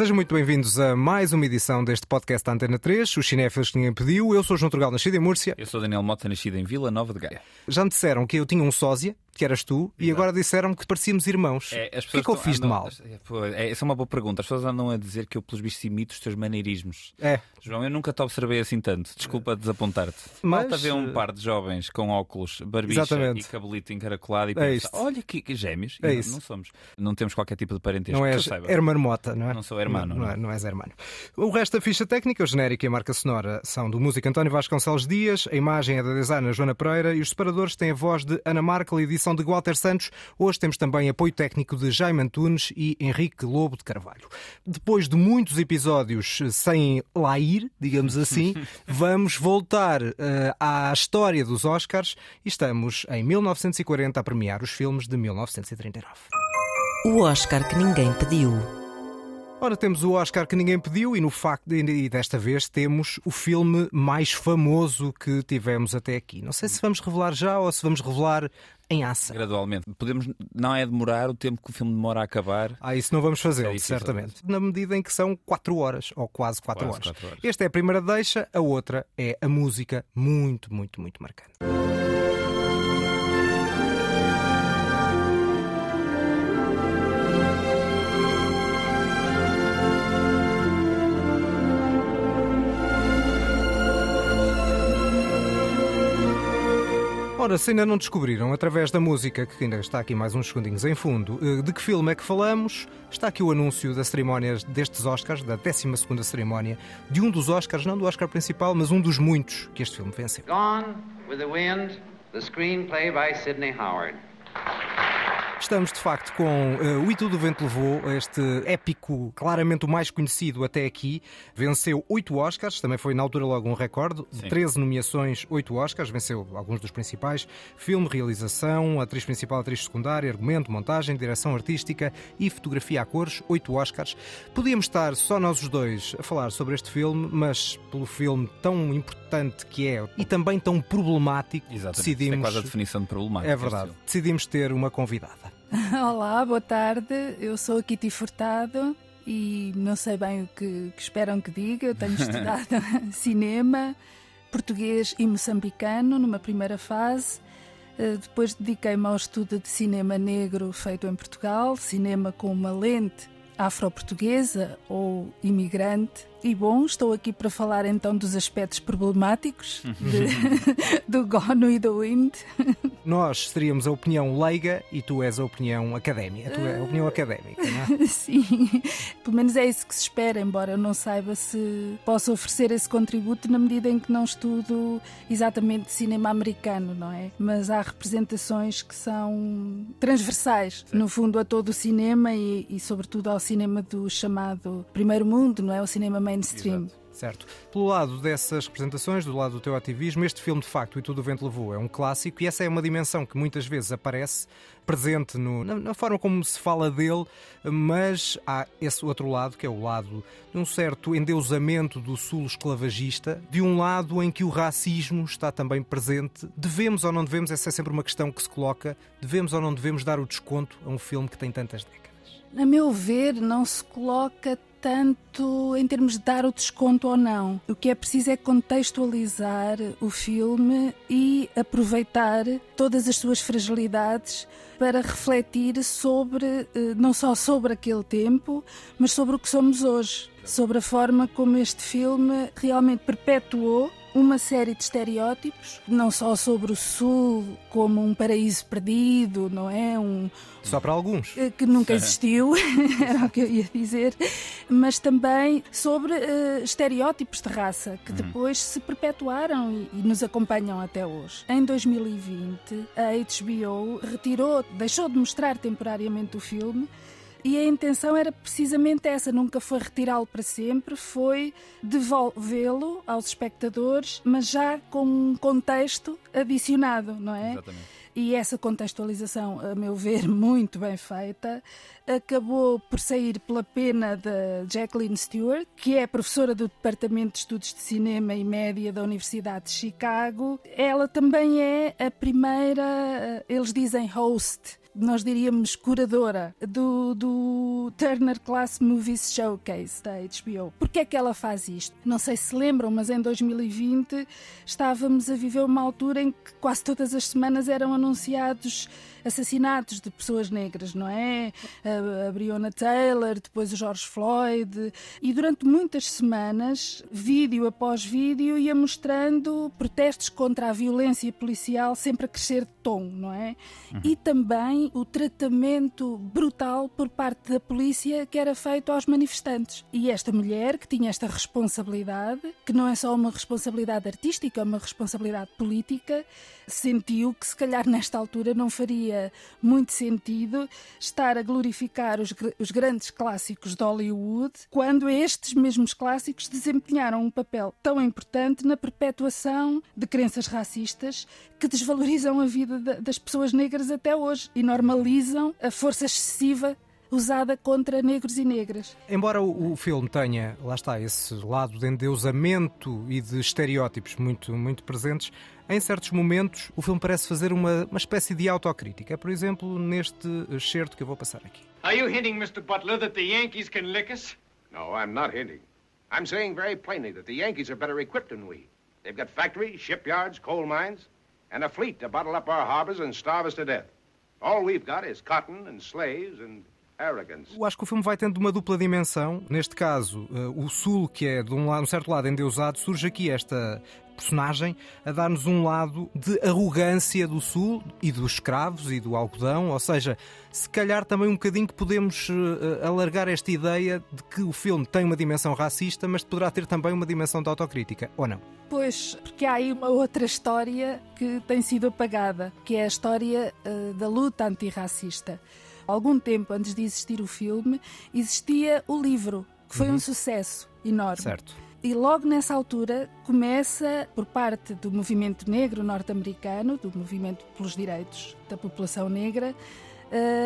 Sejam muito bem-vindos a mais uma edição deste podcast da Antena 3, os cinéfilos que ninguém pediu. Eu sou João Turgal, nascido em Múrcia. Eu sou Daniel Mota, nascido em Vila Nova de Gaia. Já me disseram que eu tinha um sósia, que eras tu, e agora disseram que parecíamos irmãos. É, o que é que eu fiz de andam- mal? É, essa é uma boa pergunta. As pessoas andam a dizer que eu, pelos bichos, imito os teus maneirismos. É, João, eu nunca te observei assim tanto. Desculpa desapontar-te. Mas, Falta ver um par de jovens com óculos, barbicha Exatamente. e cabelito encaracolado e É pensa, olha que, que gêmeos. É não, não somos. Não temos qualquer tipo de parentesco. não és hermano mota, não é? Não sou hermano, Não, não. é- não és hermano. O resto da ficha técnica, o genérico e a marca sonora são do músico António Vasconcelos Dias, a imagem é da designer Joana Pereira e os separadores têm a voz de Ana Markel e edição de Walter Santos. Hoje temos também apoio técnico de Jaime Antunes e Henrique Lobo de Carvalho. Depois de muitos episódios sem lá ir, digamos assim, vamos voltar eh, à história dos Oscars e estamos em 1940 a premiar os filmes de 1939. O Oscar que ninguém pediu. Ora, temos o Oscar que ninguém pediu e no facto de, e desta vez temos o filme mais famoso que tivemos até aqui. Não sei se vamos revelar já ou se vamos revelar em ação. Gradualmente. Podemos, não é demorar o tempo que o filme demora a acabar. Ah, isso não vamos fazer, É certamente. Na medida em que são 4 horas, ou quase 4 Quase horas. quatro horas. Esta é a primeira deixa, a outra é a música muito, muito, muito marcante. Ora, se ainda não descobriram através da música, que ainda está aqui mais uns segundinhos em fundo, eh, de que filme é que falamos, está aqui o anúncio da cerimónia destes Oscars, da 12 cerimónia, de um dos Oscars, não do Oscar principal, mas um dos muitos que este filme venceu. Gone with the Wind, the screenplay by Sidney Howard. Estamos, de facto, com eh, O E Tudo o Vento Levou, este épico, claramente o mais conhecido até aqui. Venceu oito Oscars, também foi na altura logo um recorde. De Sim. 13 nomeações, oito Oscars, venceu alguns dos principais. Filme, realização, atriz principal, atriz secundária, argumento, montagem, direção artística e fotografia a cores, oito Oscars. Podíamos estar só nós os dois a falar sobre este filme, mas pelo filme tão importante que é e também tão problemático, Exatamente. Decidimos... É quase a definição de problemática. É verdade. Decidimos ter uma convidada. Olá, boa tarde. Eu sou a Kitty Furtado e não sei bem o que, que esperam que diga. Eu tenho estudado cinema, português e moçambicano numa primeira fase. Eh, Depois dediquei-me ao estudo de cinema negro feito em Portugal, cinema com uma lente afro-portuguesa ou imigrante. E bom, estou aqui para falar então dos aspectos problemáticos de- do Gone with the Wind. Nós seríamos a opinião leiga e tu és a opinião académica. Tu és a opinião académica, não é? Sim, pelo menos é isso que se espera, embora eu não saiba se posso oferecer esse contributo na medida em que não estudo exatamente cinema americano, não é? Mas há representações que são transversais, no fundo, a todo o cinema e, e sobretudo ao cinema do chamado primeiro mundo, não é? O cinema mainstream. Certo. Pelo lado dessas representações, do lado do teu ativismo, este filme, de facto, E Tudo o Vento Levou, é um clássico e essa é uma dimensão que muitas vezes aparece presente no- na, na forma como se fala dele, mas há esse outro lado, que é o lado de um certo endeusamento do sul esclavagista, de um lado em que o racismo está também presente. Devemos ou não devemos, essa é sempre uma questão que se coloca, devemos ou não devemos dar o desconto a um filme que tem tantas décadas? A meu ver, não se coloca tanto em termos de dar o desconto ou não. O que é preciso é contextualizar o filme e aproveitar todas as suas fragilidades para refletir sobre, eh, não só sobre aquele tempo, mas sobre o que somos hoje. Sobre a forma como este filme realmente perpetuou uma série de estereótipos, não só sobre o Sul como um paraíso perdido, não é? Um, Só para alguns. eh, que nunca existiu, era o que eu ia dizer, mas também sobre eh, estereótipos de raça que depois se perpetuaram e, e nos acompanham até hoje. Em 2020, a HBO retirou, deixou de mostrar temporariamente o filme. E a intenção era precisamente essa, nunca foi retirá-lo para sempre, foi devolvê-lo aos espectadores, mas já com um contexto adicionado, não é? Exatamente. E essa contextualização, a meu ver, muito bem feita, acabou por sair pela pena da Jacqueline Stewart, que é professora do Departamento de Estudos de Cinema e Média da Universidade de Chicago. Ela também é a primeira, eh, eles dizem host, nós diríamos, curadora do, do Turner Class Movies Showcase da HBO. Porquê é que ela faz isto? Não sei se lembram, mas em 2020 estávamos a viver uma altura em que quase todas as semanas eram anunciados assassinatos de pessoas negras, não é? A, a Breonna Taylor, depois o George Floyd, e durante muitas semanas, vídeo após vídeo, ia mostrando protestos contra a violência policial sempre a crescer de tom, não é? Uhum. E também o tratamento brutal por parte da polícia que era feito aos manifestantes. E esta mulher, que tinha esta responsabilidade, que não é só uma responsabilidade artística, é uma responsabilidade política, sentiu que se calhar nesta altura não faria muito sentido estar a glorificar os, os grandes clássicos de Hollywood quando estes mesmos clássicos desempenharam um papel tão importante na perpetuação de crenças racistas que desvalorizam a vida das pessoas negras até hoje e normalizam a força excessiva usada contra negros e negras. Embora o, o, filme tenha, lá está, esse lado de endeusamento e de estereótipos muito, muito presentes, em certos momentos o filme parece fazer uma, uma espécie de autocrítica. Por exemplo, neste excerto que eu vou passar aqui. Are you hinting, Mr. Butler, that the Yankees can lick us? No, I'm not hinting. I'm saying very plainly that the Yankees are better equipped than we. They've got factories, shipyards, coal mines, and a fleet to bottle up our harbors and starve us to death. All we've got is cotton and slaves and eu acho que o filme vai tendo uma dupla dimensão. Neste caso, uh, o Sul, que é de um, lado, um certo lado endeusado, surge aqui esta personagem a dar-nos um lado de arrogância do Sul e dos escravos e do algodão, ou seja, se calhar também um bocadinho que podemos uh, alargar esta ideia de que o filme tem uma dimensão racista, mas poderá ter também uma dimensão de autocrítica, ou não? Pois, porque há aí uma outra história que tem sido apagada, que é a história uh, da luta antirracista algum tempo antes de existir o filme, existia o livro, que foi uhum. um sucesso enorme. Certo. E logo nessa altura começa, por parte do movimento negro norte-americano, do movimento pelos direitos da população negra,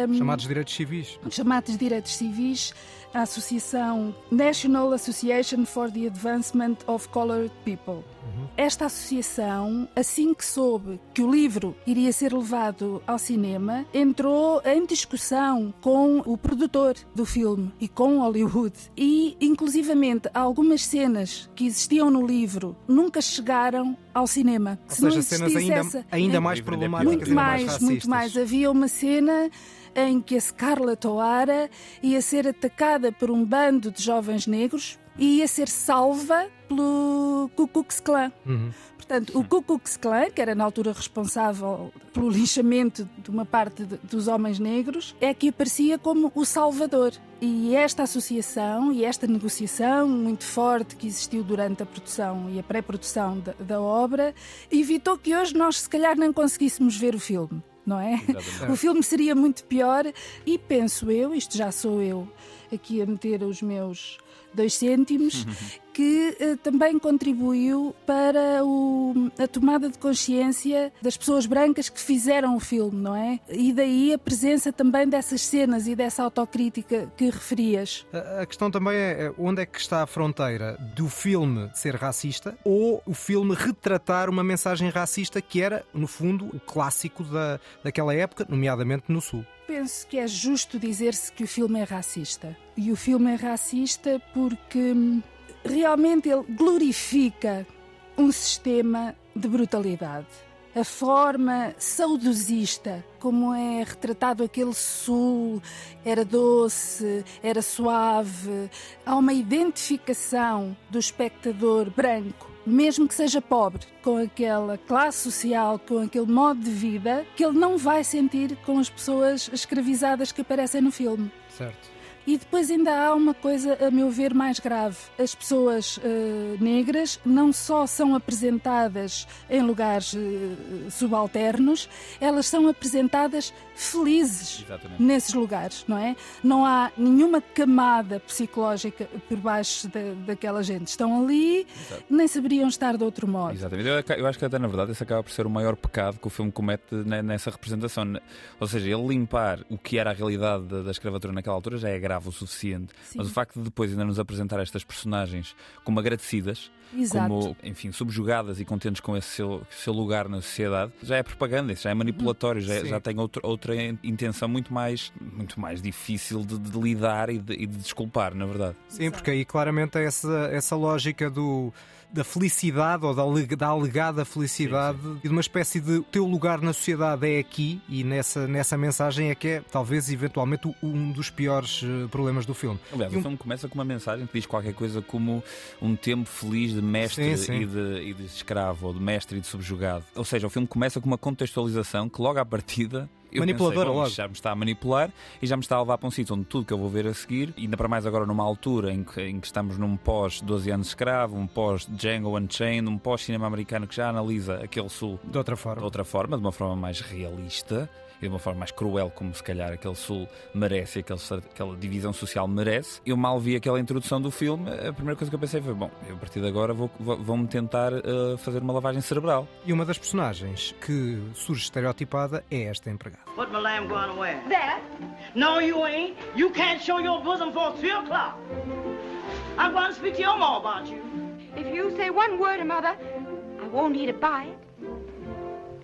um, chamados direitos civis. Chamados direitos civis, a Associação National Association for the Advancement of Colored People. Uhum. Esta associação, assim que soube que o livro iria ser levado ao cinema, entrou em discussão com o produtor do filme e com Hollywood. E, inclusivamente, algumas cenas que existiam no livro nunca chegaram ao cinema. Ou Se seja, cenas ainda, essa, ainda mais problemáticas, muito mais, mais muito mais. Havia uma cena em que a Scarlett O'Hara ia ser atacada por um bando de jovens negros e ia ser salva pelo Ku Klux Klan. Uhum. Portanto, o Ku Klux Klan, que era na altura responsável pelo linchamento de uma parte de, dos homens negros, é que aparecia como o salvador. E esta associação e esta negociação muito forte que existiu durante a produção e a pré-produção da, da obra evitou que hoje nós, se calhar, não conseguíssemos ver o filme não é? Exatamente. O filme seria muito pior e penso eu, isto já sou eu aqui a meter os meus dois cêntimos, que eh, também contribuiu para o, a tomada de consciência das pessoas brancas que fizeram o filme, não é? E daí a presença também dessas cenas e dessa autocrítica que referias. A, a questão também é, é onde é que está a fronteira do filme ser racista ou o filme retratar uma mensagem racista que era, no fundo, o clássico da, daquela época, nomeadamente no Sul. Penso que é justo dizer-se que o filme é racista. E o filme é racista porque hum, realmente ele glorifica um sistema de brutalidade. A forma saudosista como é retratado aquele sul, era doce, era suave. Há uma identificação do espectador branco mesmo que seja pobre, com aquela classe social, com aquele modo de vida, que ele não vai sentir com as pessoas escravizadas que aparecem no filme. Certo. E depois ainda há uma coisa, a meu ver, mais grave. As pessoas uh, negras não só são apresentadas em lugares uh, subalternos, elas são apresentadas felizes Exatamente. nesses lugares, não é? Não há nenhuma camada psicológica por baixo daquela gente. Estão ali, Exato. nem saberiam estar de outro modo. Exatamente. Eu, eu, acho que até na verdade esse acaba por ser o maior pecado que o filme comete nessa representação. Ou seja, ele limpar o que era a realidade da, da escravatura naquela altura já é grave grave o suficiente. Sim. Mas o facto de depois ainda nos apresentar estas personagens como agradecidas, Exato. como, enfim, subjugadas e contentes com esse seu, seu lugar na sociedade, já é propaganda, isso já é manipulatório, já, Sim. já tem outra, outra intenção muito mais, muito mais difícil de, de lidar e de, e de desculpar, na verdade. Sim, porque aí claramente é essa, essa lógica do, da felicidade ou da, da alegada felicidade e de uma espécie de teu lugar na sociedade é aqui e nessa, nessa mensagem é que é talvez eventualmente um dos piores eh, problemas do filme. Aliás, o filme começa com uma mensagem que diz qualquer coisa como um tempo feliz de mestre Sim, sim. E, de, e de escravo, ou de mestre e de subjugado. Ou seja, o filme começa com uma contextualização que logo à partida. Eu Manipuladora pensei, logo. Já me está a manipular e já me está a levar para um sítio onde tudo que eu vou ver a seguir, ainda para mais agora numa altura em que, em que estamos num pós 12 anos de escravo, um pós Django Unchained, um pós cinema americano que já analisa aquele sul De outra de forma. outra forma, de uma forma mais realista de uma forma mais cruel, como se calhar aquele Sul merece, aquele, aquela divisão social merece. Eu mal vi aquela introdução do filme, a primeira coisa que eu pensei foi: bom, eu a partir de agora vou- vou- vão-me tentar eh, fazer uma lavagem cerebral. E uma das personagens que surge estereotipada é esta empregada. What my lamb going to wear? That? No, you ain't. You can't show your bosom for three o'clock. I'm going to speak to your mom about you. If you say one word, Mother, I won't eat a bite.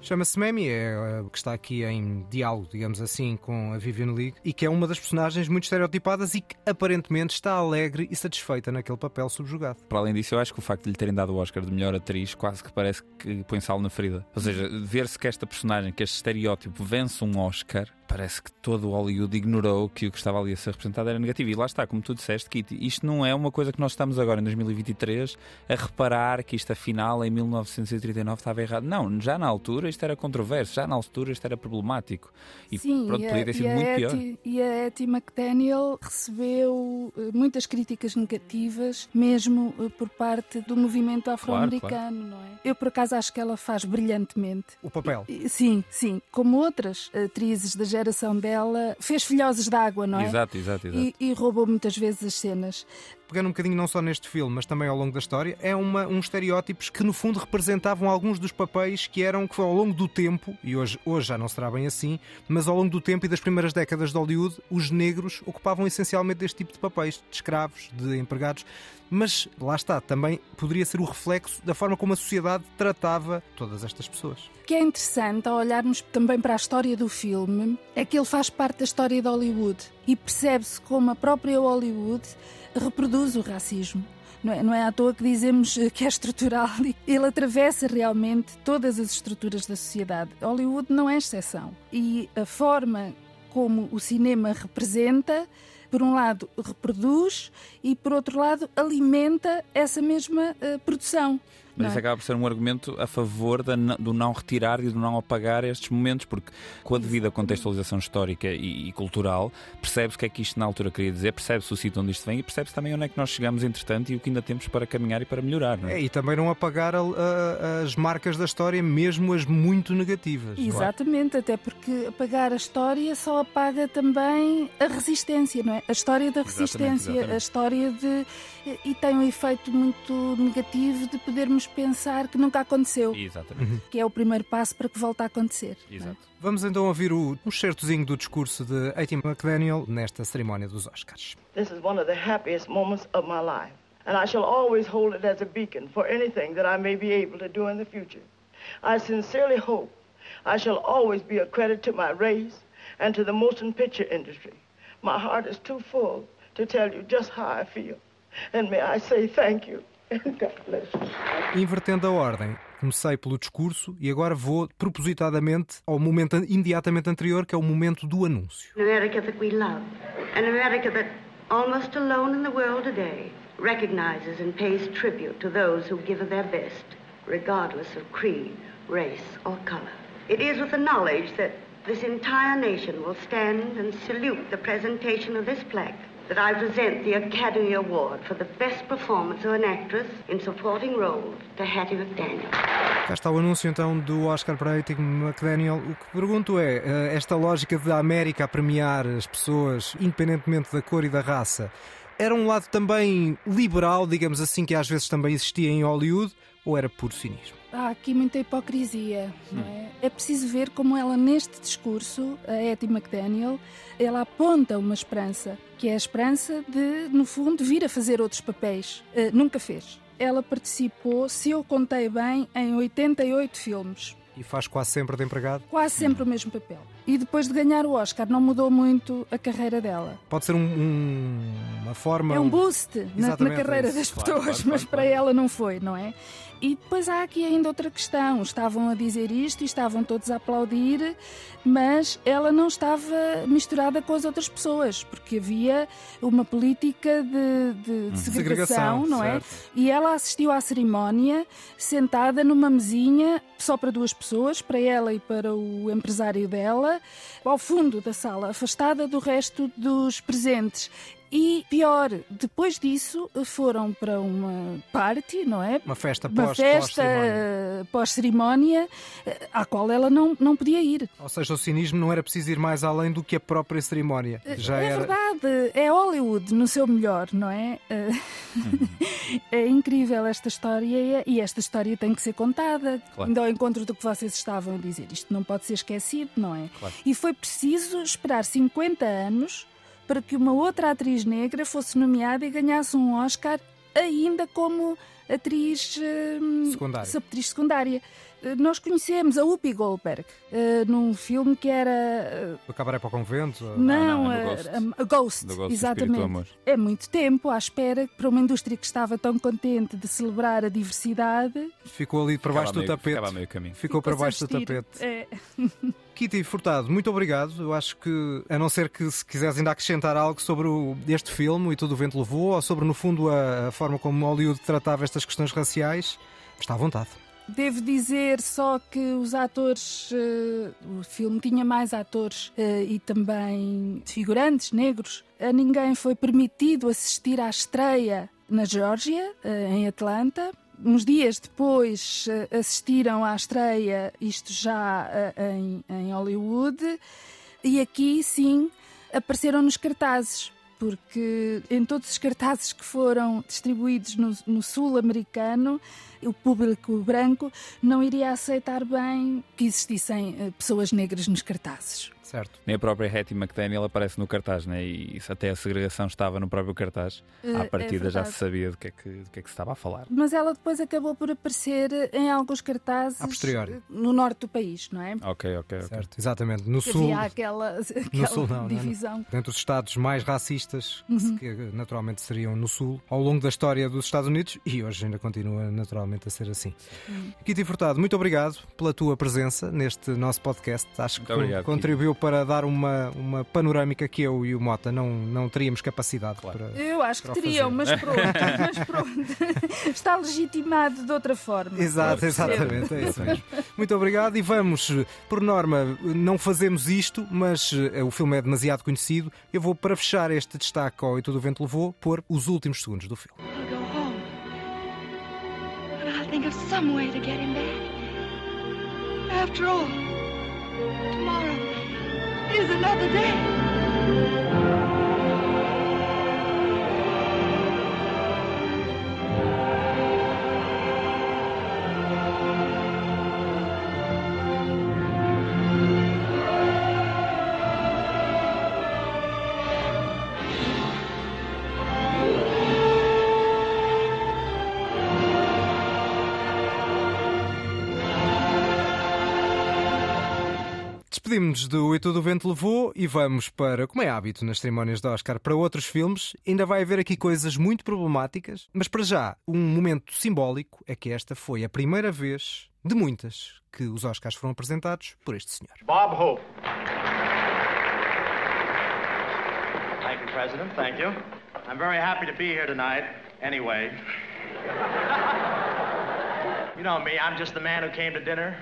Chama-se Memi, é eh, que está aqui em diálogo, digamos assim, com a Vivian League e que é uma das personagens muito estereotipadas e que aparentemente está alegre e satisfeita naquele papel subjugado. Para além disso, eu acho que o facto de lhe terem dado o Oscar de melhor atriz quase que parece que põe sal na ferida. Ou seja, ver-se que esta personagem, que este estereótipo vence um Oscar, parece que todo o Hollywood ignorou que o que estava ali a ser representado era negativo. E lá está, como tu disseste, Kitty, isto não é uma coisa que nós estamos agora em 2023 a reparar que isto afinal em 1939 estava errado. Não, já na altura isto era controverso, já na altura isto era problemático. E Sim, pronto, e a, podia ter sido muito pior. Etty- E a Etty McDaniel recebeu eh, muitas críticas negativas, mesmo eh, por parte do movimento afro-americano, não é? Eu, por acaso, acho que ela faz brilhantemente. O papel. Sim, sim. Como outras atrizes da geração dela, fez filhoses d'água, não é? Exato, exato, exato. E, e roubou muitas vezes as cenas. Pegando um bocadinho não só neste filme, mas também ao longo da história, é uma, uns estereótipos que no fundo representavam alguns dos papéis que eram que ao longo do tempo, e hoje, hoje já não será bem assim, mas ao longo do tempo e das primeiras décadas de Hollywood, os negros ocupavam essencialmente este tipo de papéis, de escravos, de empregados. Mas lá está, também poderia ser o reflexo da forma como a sociedade tratava todas estas pessoas. O que é interessante ao olharmos também para a história do filme é que ele faz parte da história de Hollywood e percebe-se como a própria Hollywood reproduz o racismo. Não é, não é à toa que dizemos eh, que é estrutural e ele atravessa realmente todas as estruturas da sociedade. Hollywood não é exceção. E a forma como o cinema representa, por um lado, reproduz e, por outro lado, alimenta essa mesma eh, produção. Mas não isso é? acaba por ser um argumento a favor da do não retirar e do não apagar estes momentos, porque com a devida contextualização histórica e, e cultural, percebe-se o que é que isto na altura queria dizer, percebe-se o sítio onde isto vem e percebe-se também onde é que nós chegamos entretanto e o que ainda temos para caminhar e para melhorar. Não é? É, e também não apagar a- a- as marcas da história, mesmo as muito negativas. Exatamente, até porque apagar a história só apaga também a resistência, não é? A história da Exatamente, resistência, exatamente. a história de. E tem um efeito muito negativo de podermos pensar que nunca aconteceu, Exatamente. que é o primeiro passo para que volte a acontecer. é? Exato. Vamos então ouvir o, um certozinho do discurso de A.T. McDaniel nesta cerimónia dos Oscars. This is one of the happiest moments of my life, and I shall always hold it as a beacon for anything that I may be able to do in the future. I sincerely hope I shall always be a credit to my race and to the motion picture industry. My heart is too full to tell you just how I feel, and may I say thank you and God bless you. Invertendo a ordem, comecei pelo discurso e agora vou propositadamente ao momento imediatamente anterior, que é o momento do anúncio. An America that we love. An America that, almost alone in the world today, recognizes and pays tribute to those who give of their best, regardless of creed, race, or color. It is with the knowledge that this entire nation will stand and salute the presentation of this plaque that I present the Academy Award for the best performance of an actress in supporting roles to Hattie McDaniel. Cá está o anúncio então do Oscar para A.T. McDaniel. O que pergunto é, eh, esta lógica da América a premiar as pessoas, independentemente da cor e da raça, era um lado também liberal, digamos assim, que às vezes também existia em Hollywood, ou era puro cinismo? Há aqui muita hipocrisia. Não é? é preciso ver como ela, neste discurso, a Etty McDaniel, ela aponta uma esperança, que é a esperança de, no fundo, vir a fazer outros papéis. Uh, nunca fez. Ela participou, se eu contei bem, em 88 filmes. E faz quase sempre de empregado? Quase sempre o mesmo papel. E depois de ganhar o Oscar, não mudou muito a carreira dela. Pode ser um, um, uma forma. É um boost na, na carreira é das pessoas, claro, claro, mas claro, para ela não foi, não é? E depois há aqui ainda outra questão. Estavam a dizer isto e estavam todos a aplaudir, mas ela não estava misturada com as outras pessoas, porque havia uma política de, de, de segregação, segregação, não é? E ela assistiu à cerimónia sentada numa mesinha só para duas pessoas, para ela e para o empresário dela, ao fundo da sala, afastada do resto dos presentes. E pior, depois disso foram para uma party, não é? Uma festa pós-cerimónia, pós -cerimónia, eh, à qual ela não, não podia ir. Ou seja, o cinismo não era preciso ir mais além do que a própria cerimónia. Eh, Já é era... verdade, é Hollywood no seu melhor, não é? Uhum. é incrível esta história e esta história tem que ser contada. Claro. Ainda ao encontro do que vocês estavam a dizer. Isto não pode ser esquecido, não é? Claro. E foi preciso esperar 50 anos para que uma outra atriz negra fosse nomeada e ganhasse um Oscar ainda como atriz hum, secundária. atriz secundária. Eh, nós conhecemos a Whoopi Goldberg uh, num filme que era. Uh, o Cabaré para o Convento? Não, ah, não é Ghost. A, a Ghost, Ghost exatamente. É muito tempo à espera para uma indústria que estava tão contente de celebrar a diversidade. Ficou ali para baixo do tapete. Ficava meio caminho. Ficou, Ficou para baixo do tapete. É. Kitty Furtado, muito obrigado. Eu acho que, a não ser que se quiseres ainda acrescentar algo sobre o, este filme e tudo o vento levou, ou sobre, no fundo, a, a forma como Hollywood tratava estas questões raciais, está à vontade. Devo dizer só que os atores, uh, o filme tinha mais atores uh, e também figurantes negros. A ninguém foi permitido assistir à estreia na Geórgia, uh, em Atlanta. Uns dias depois assistiram à estreia, isto já em, em Hollywood, e aqui sim apareceram nos cartazes porque em todos os cartazes que foram distribuídos no, no sul americano, o público branco não iria aceitar bem que existissem eh, pessoas negras nos cartazes. Certo. Nem a própria Hattie McDaniel aparece no cartaz, né? e isso até a segregação estava no próprio cartaz. Uh, à partida é já se sabia do que, é que, do que é que se estava a falar. Mas ela depois acabou por aparecer em alguns cartazes no norte do país, não é? Ok, ok, Certo, exatamente. No que sul. Havia aquela, aquela no sul, não, divisão. Não, não. Dentro dos estados mais racistas, uhum. que naturalmente seriam no sul, ao longo da história dos Estados Unidos, e hoje ainda continua naturalmente a ser assim. Uhum. Kitty Furtado, muito obrigado pela tua presença neste nosso podcast. Acho muito que obrigado, contribuiu para dar uma, uma panorâmica que eu e o Mota não, não teríamos capacidade claro. para. Eu acho que teriam, mas pronto, mas pronto. Está legitimado de outra forma. Exato, exatamente, é isso mesmo. Muito obrigado e vamos, por norma, não fazemos isto, mas uh, o filme é demasiado conhecido. Eu vou, para fechar este destaque ao E Todo o Vento Levou, pôr os últimos segundos do filme. think of some way to get him back. After all, tomorrow is another day. Despedimos-nos do E Todo o Vento Levou e vamos para, como é hábito nas cerimónias de Oscar, para outros filmes. Ainda vai haver aqui coisas muito problemáticas, mas para já, um momento simbólico é que esta foi a primeira vez de muitas que os Oscars foram apresentados por este senhor. Bob Hope. Thank you, President. Thank you. I'm very happy to be here tonight. Anyway. You know me, I'm just the man who came to dinner.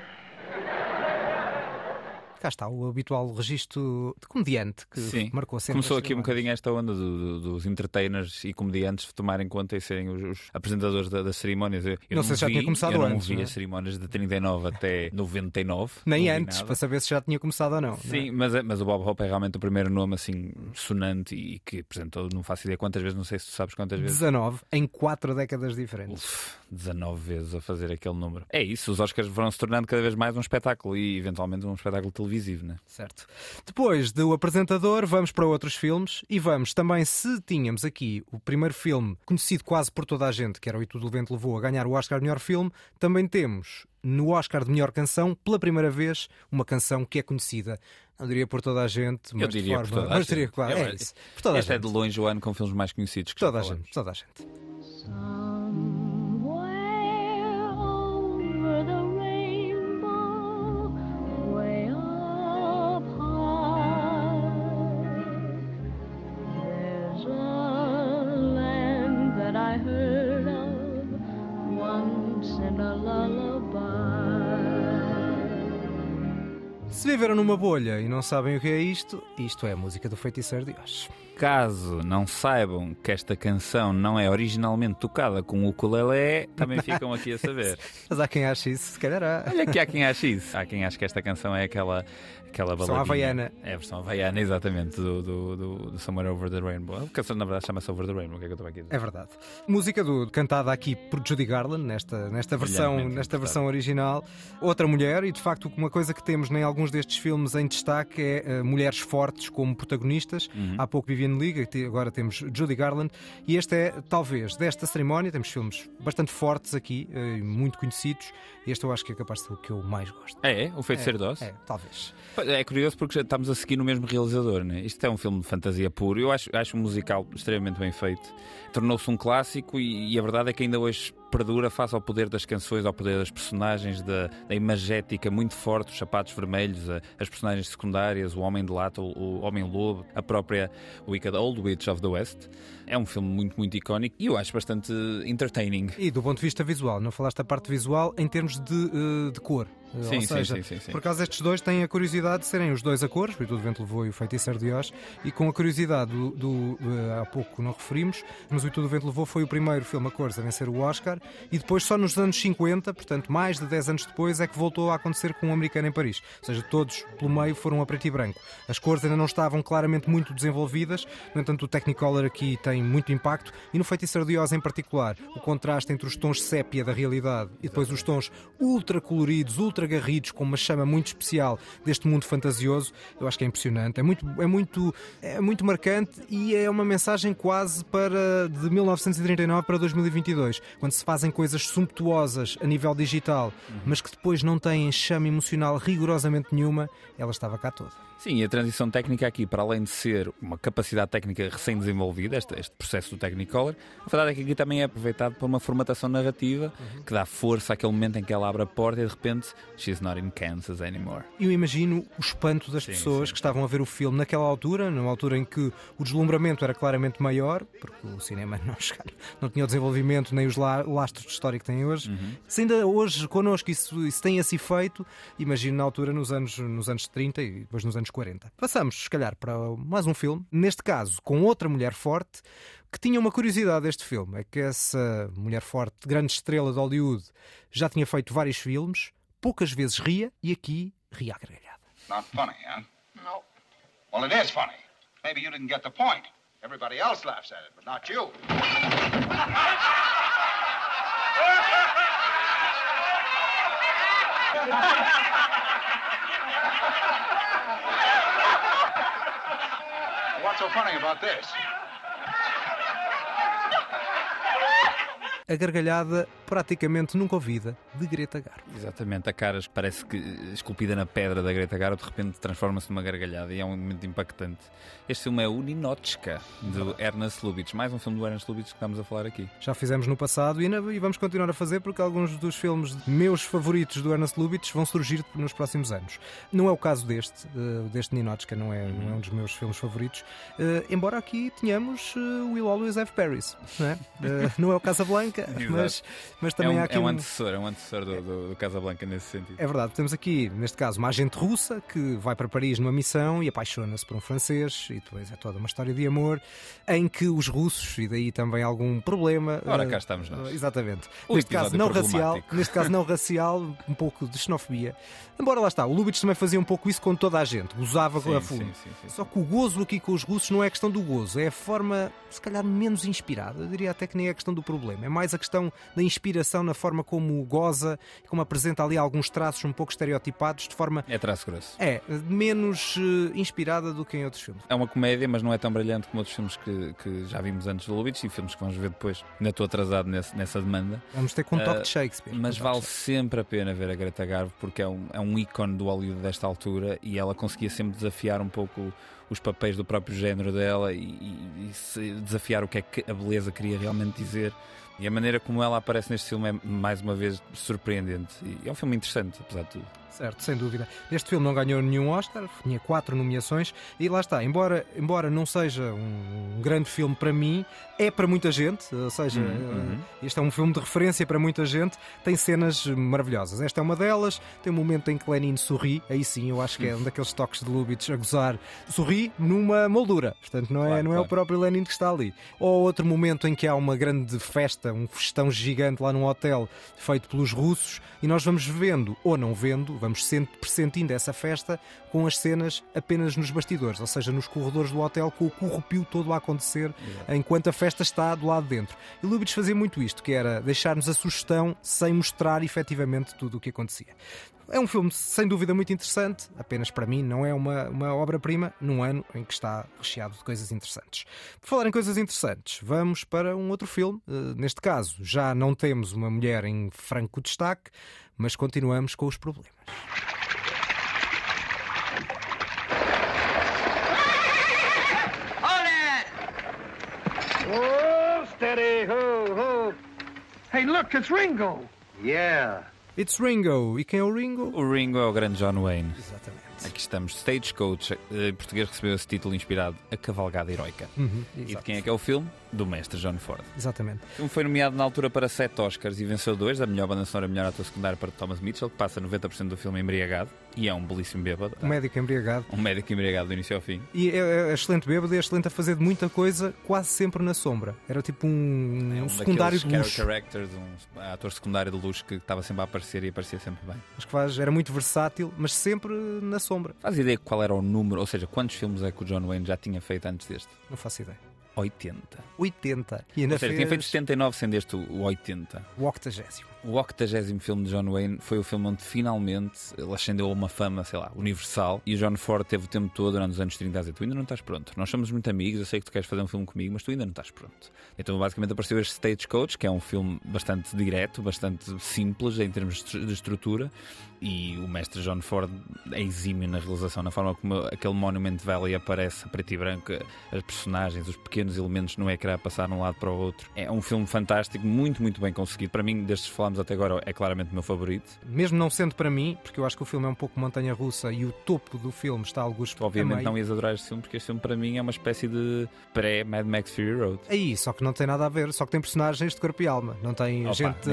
Cá está, o habitual registro de comediante que Sim. marcou sempre. Começou aqui um bocadinho esta onda do- do- dos entertainers e comediantes tomarem conta e serem os, os apresentadores da- das cerimónias. Eu, eu Não sei se já vi, tinha começado eu não antes, vi não é? as cerimónias de 39 até 99. Nem não vi antes, para saber se já tinha começado ou não. não é? Sim, mas, mas o Bob Hope é realmente o primeiro nome assim sonante e que apresentou, não faço ideia quantas vezes, não sei se tu sabes quantas vezes. 19 em quatro décadas diferentes. Uf, 19 vezes a fazer aquele número. É isso, os Oscars foram se tornando cada vez mais um espetáculo e eventualmente um espetáculo televisivo, né? Certo. Depois do apresentador, vamos para outros filmes e vamos também, se tínhamos aqui o primeiro filme conhecido quase por toda a gente, que era o E Tudo o Vento Levou a ganhar o Oscar de melhor filme, também temos no Oscar de melhor canção, pela primeira vez, uma canção que é conhecida. Não diria por toda a gente, mas Eu de diria forma... por toda a mas gente. diria, claro, Eu- é isso. Por toda a este é gente. de longe o ano com filmes mais conhecidos que Toda a gente, toda a gente. over the Se viveram numa bolha e não sabem o que é isto, isto é a música do Feiticeiro de Oz. Caso não saibam que esta canção não é originalmente tocada com o ukulele, também ficam aqui a saber. Mas há quem ache isso, se calhar há. Olha que há quem ache isso. Há quem ache que esta canção é aquela, aquela Versão baladinha. havaiana. É a versão havaiana, exatamente, do, do, do, do Somewhere Over the Rainbow. A canção, na verdade, chama-se Over the Rainbow. O que é que eu estou aqui a dizer? É verdade. Música do, cantada aqui por Judy Garland, nesta, nesta, versão, nesta versão original. Outra mulher, e de facto, uma coisa que temos em alguns destes filmes em destaque é eh, mulheres fortes como protagonistas. Uhum. Há pouco Viviane Liga, agora temos Judy Garland. E este é, talvez, desta cerimónia, temos filmes bastante fortes aqui, e muito conhecidos. Este eu acho que é capaz de ser o que eu mais gosto. É, é? O Feiticeiro de Oz? É, talvez. É curioso porque já estamos a seguir no mesmo realizador, né? Isto é um filme de fantasia puro. Eu acho, acho um musical extremamente bem feito. Tornou-se um clássico e, e a verdade é que ainda hoje perdura face ao poder das canções, ao poder das personagens, da, da imagética muito forte, os sapatos vermelhos, a- as personagens secundárias, o Homem de Lata, o, o Homem-Lobo, a própria Wicked Old Witch of the West. É um filme muito, muito icónico e eu acho bastante entertaining. E do ponto de vista visual, não falaste da parte visual em termos de, eh, de cor. Sim, Ou seja, sim, sim, sim. por causa destes dois têm a curiosidade de serem os dois a cores, o E Tudo Vento Levou e o Feiticeiro de Oz, e com a curiosidade do, do, há pouco não referimos, mas o E Tudo Vento Levou foi o primeiro filme a cores a vencer o Oscar, e depois só nos anos 50, portanto mais de 10 anos depois, é que voltou a acontecer com um americano em Paris. Ou seja, todos pelo meio foram a preto e branco. As cores ainda não estavam claramente muito desenvolvidas, no entanto o Technicolor aqui tem muito impacto, e no Feiticeiro de Oz em particular, o contraste entre os tons sépia da realidade e depois os tons ultra coloridos, ultra garridos, com uma chama muito especial deste mundo fantasioso, eu acho que é impressionante. É muito, é muito, é muito marcante e é uma mensagem quase para de 1939 para 2022, quando se fazem coisas sumptuosas a nível digital, mas que depois não têm chama emocional rigorosamente nenhuma, ela estava cá toda. Sim, e a transição técnica aqui, para além de ser uma capacidade técnica recém-desenvolvida, este, este processo do Technicolor, a verdade é que aqui também é aproveitado por uma formatação narrativa que dá força àquele momento em que ela abre a porta e de repente she's not in Kansas anymore. Eu imagino o espanto das Sim, pessoas sim. que estavam a ver o filme naquela altura, numa altura em que o deslumbramento era claramente maior, porque o cinema não, chegava, não tinha o desenvolvimento nem os la- lastros de história que tem hoje. Uhum. Se ainda hoje connosco isso, isso tem esse efeito, imagino na altura nos anos, nos anos 30 e depois nos anos 40. Passamos, se calhar, para mais um filme, neste caso com outra mulher forte, que tinha uma curiosidade deste filme, é que essa mulher forte, grande estrela de Hollywood, já tinha feito vários filmes, poucas vezes ria e aqui ria à gargalhada. Not funny, huh? No. Well, it is funny. Maybe you didn't get the point. Everybody else laughs at it, but not you. What's so funny about this? A gargalhada praticamente nunca ouvida de Greta Garbo. Exatamente, a cara parece que esculpida na pedra da Greta Garbo de repente transforma-se numa gargalhada e é um momento impactante. Este filme é o Ninotchka, do Ernest Lubitsch, mais um filme do Ernest Lubitsch que estamos a falar aqui. Já fizemos no passado e, ainda- e vamos continuar a fazer porque alguns dos filmes meus favoritos do Ernest Lubitsch vão surgir nos próximos anos. Não é o caso deste, eh, deste Ninotchka, não é, não é um dos meus filmes favoritos, eh, embora aqui tenhamos eh, Will Always Have Paris, não é? Eh, não é o Casablanca, mas, mas também é um, há aqui é um- antecessor, é um antecessor. Do, do, do Casablanca nesse sentido. É verdade, temos aqui, neste caso, uma agente russa que vai para Paris numa missão e apaixona-se por um francês, e depois é toda uma história de amor em que os russos, e daí também algum problema. Ora, uh, cá estamos nós. exatamente. O neste caso, não racial, neste caso, não racial, um pouco de xenofobia. Embora lá está, o Lubitsch também fazia um pouco isso com toda a gente, gozava Sim, a fundo. sim, sim, sim. Só que o gozo aqui com os russos não é a questão do gozo, é a forma, se calhar, menos inspirada. Eu diria até que nem é a questão do problema. É mais a questão da inspiração na forma como goza, como apresenta ali alguns traços um pouco estereotipados, de forma. É traço grosso. É, menos eh, inspirada do que em outros filmes. É uma comédia, mas não é tão brilhante como outros filmes que, que já vimos antes do Lubitsch e filmes que vamos ver depois. Ainda estou atrasado nesse- nessa demanda. Vamos ter com um toque Ah, de Shakespeare. Mas toque vale de sempre a pena ver a Greta Garbo porque é um, é um ícone do Hollywood desta altura e ela conseguia sempre desafiar um pouco os papéis do próprio género dela e, e- e desafiar o que é que a beleza queria realmente dizer. E a maneira como ela aparece neste filme é mais uma vez surpreendente. E é um filme interessante, apesar de tudo. Certo, sem dúvida. Este filme não ganhou nenhum Oscar, tinha quatro nomeações e lá está. Embora, embora não seja um grande filme para mim, é para muita gente. Ou seja, Uhum, uhum. eh, este é um filme de referência para muita gente. Tem cenas maravilhosas. Esta é uma delas. Tem um momento em que Lenin sorri. Aí sim, eu acho que é um daqueles toques de Lubitsch a gozar. Sorri numa moldura. Portanto, não é, Claro, não é claro. o próprio Lenin que está ali. Ou outro momento em que há uma grande festa, um festão gigante lá num hotel feito pelos russos e nós vamos vendo ou não vendo, vamos sent- pressentindo essa festa com as cenas apenas nos bastidores, ou seja, nos corredores do hotel com o corrupio todo a acontecer enquanto a festa está do lado de dentro. E Lubitsch fazia muito isto, que era deixar-nos a sugestão sem mostrar efetivamente tudo o que acontecia. É um filme sem dúvida muito interessante, apenas para mim não é uma, uma obra-prima num ano em que está recheado de coisas interessantes. Por falar em coisas interessantes, vamos para um outro filme. Eh, neste caso, já não temos uma mulher em franco destaque, mas continuamos com os problemas. Oh, steady, ho, ho. Hey, look, it's Ringo. Yeah. It's Ringo. E quem é o Ringo? O Ringo é o grande John Wayne. Exatamente. Aqui estamos, Stagecoach, eh, em português recebeu esse título inspirado A Cavalgada Heroica. Uhum, E de quem é que é o filme? Do mestre John Ford. Exatamente. O filme foi nomeado na altura para sete Oscars e venceu dois, a melhor banda sonora e melhor ator secundário para Thomas Mitchell, que passa 90% do filme embriagado e é um belíssimo bêbado. Um médico embriagado. Um médico embriagado do início ao fim. E é, é excelente bêbado e é excelente a fazer de muita coisa, quase sempre na sombra. Era tipo um, É um um secundário de luxo. character um ator secundário de luxo que estava sempre a aparecer e aparecia sempre bem. Acho que faz, era muito versátil, mas sempre na sombra. Faz ideia qual era o número, ou seja, quantos filmes é que o John Wayne já tinha feito antes deste? Não faço ideia. 80. 80. E ainda Ou seja, fez tinha feito 79 sendo este o o 80. o 80. O 80 filme de John Wayne foi o filme onde finalmente ele ascendeu a uma fama, sei lá, universal. E o John Ford teve o tempo todo, durante os anos 30, a dizer: Tu ainda não estás pronto. Nós somos muito amigos, eu sei que tu queres fazer um filme comigo, mas tu ainda não estás pronto. Então, basicamente, apareceu este Stagecoach, que é um filme bastante direto, bastante simples em termos de estru- de estrutura. E o mestre John Ford é exímio na realização, na forma como aquele Monument Valley aparece preto e branco, as personagens, os pequenos elementos no ecrã a passar de um lado para o outro. É um filme fantástico, muito, muito bem conseguido. Para mim, destes que até agora, é claramente o meu favorito. Mesmo não sendo para mim, porque eu acho que o filme é um pouco montanha russa e o topo do filme está alguns obviamente, não ias adorar este filme, porque este filme para mim é uma espécie de pré-Mad Max Fury Road. Aí, só que não tem nada a ver, só que tem personagens de corpo e alma. Não tem Opa, gente,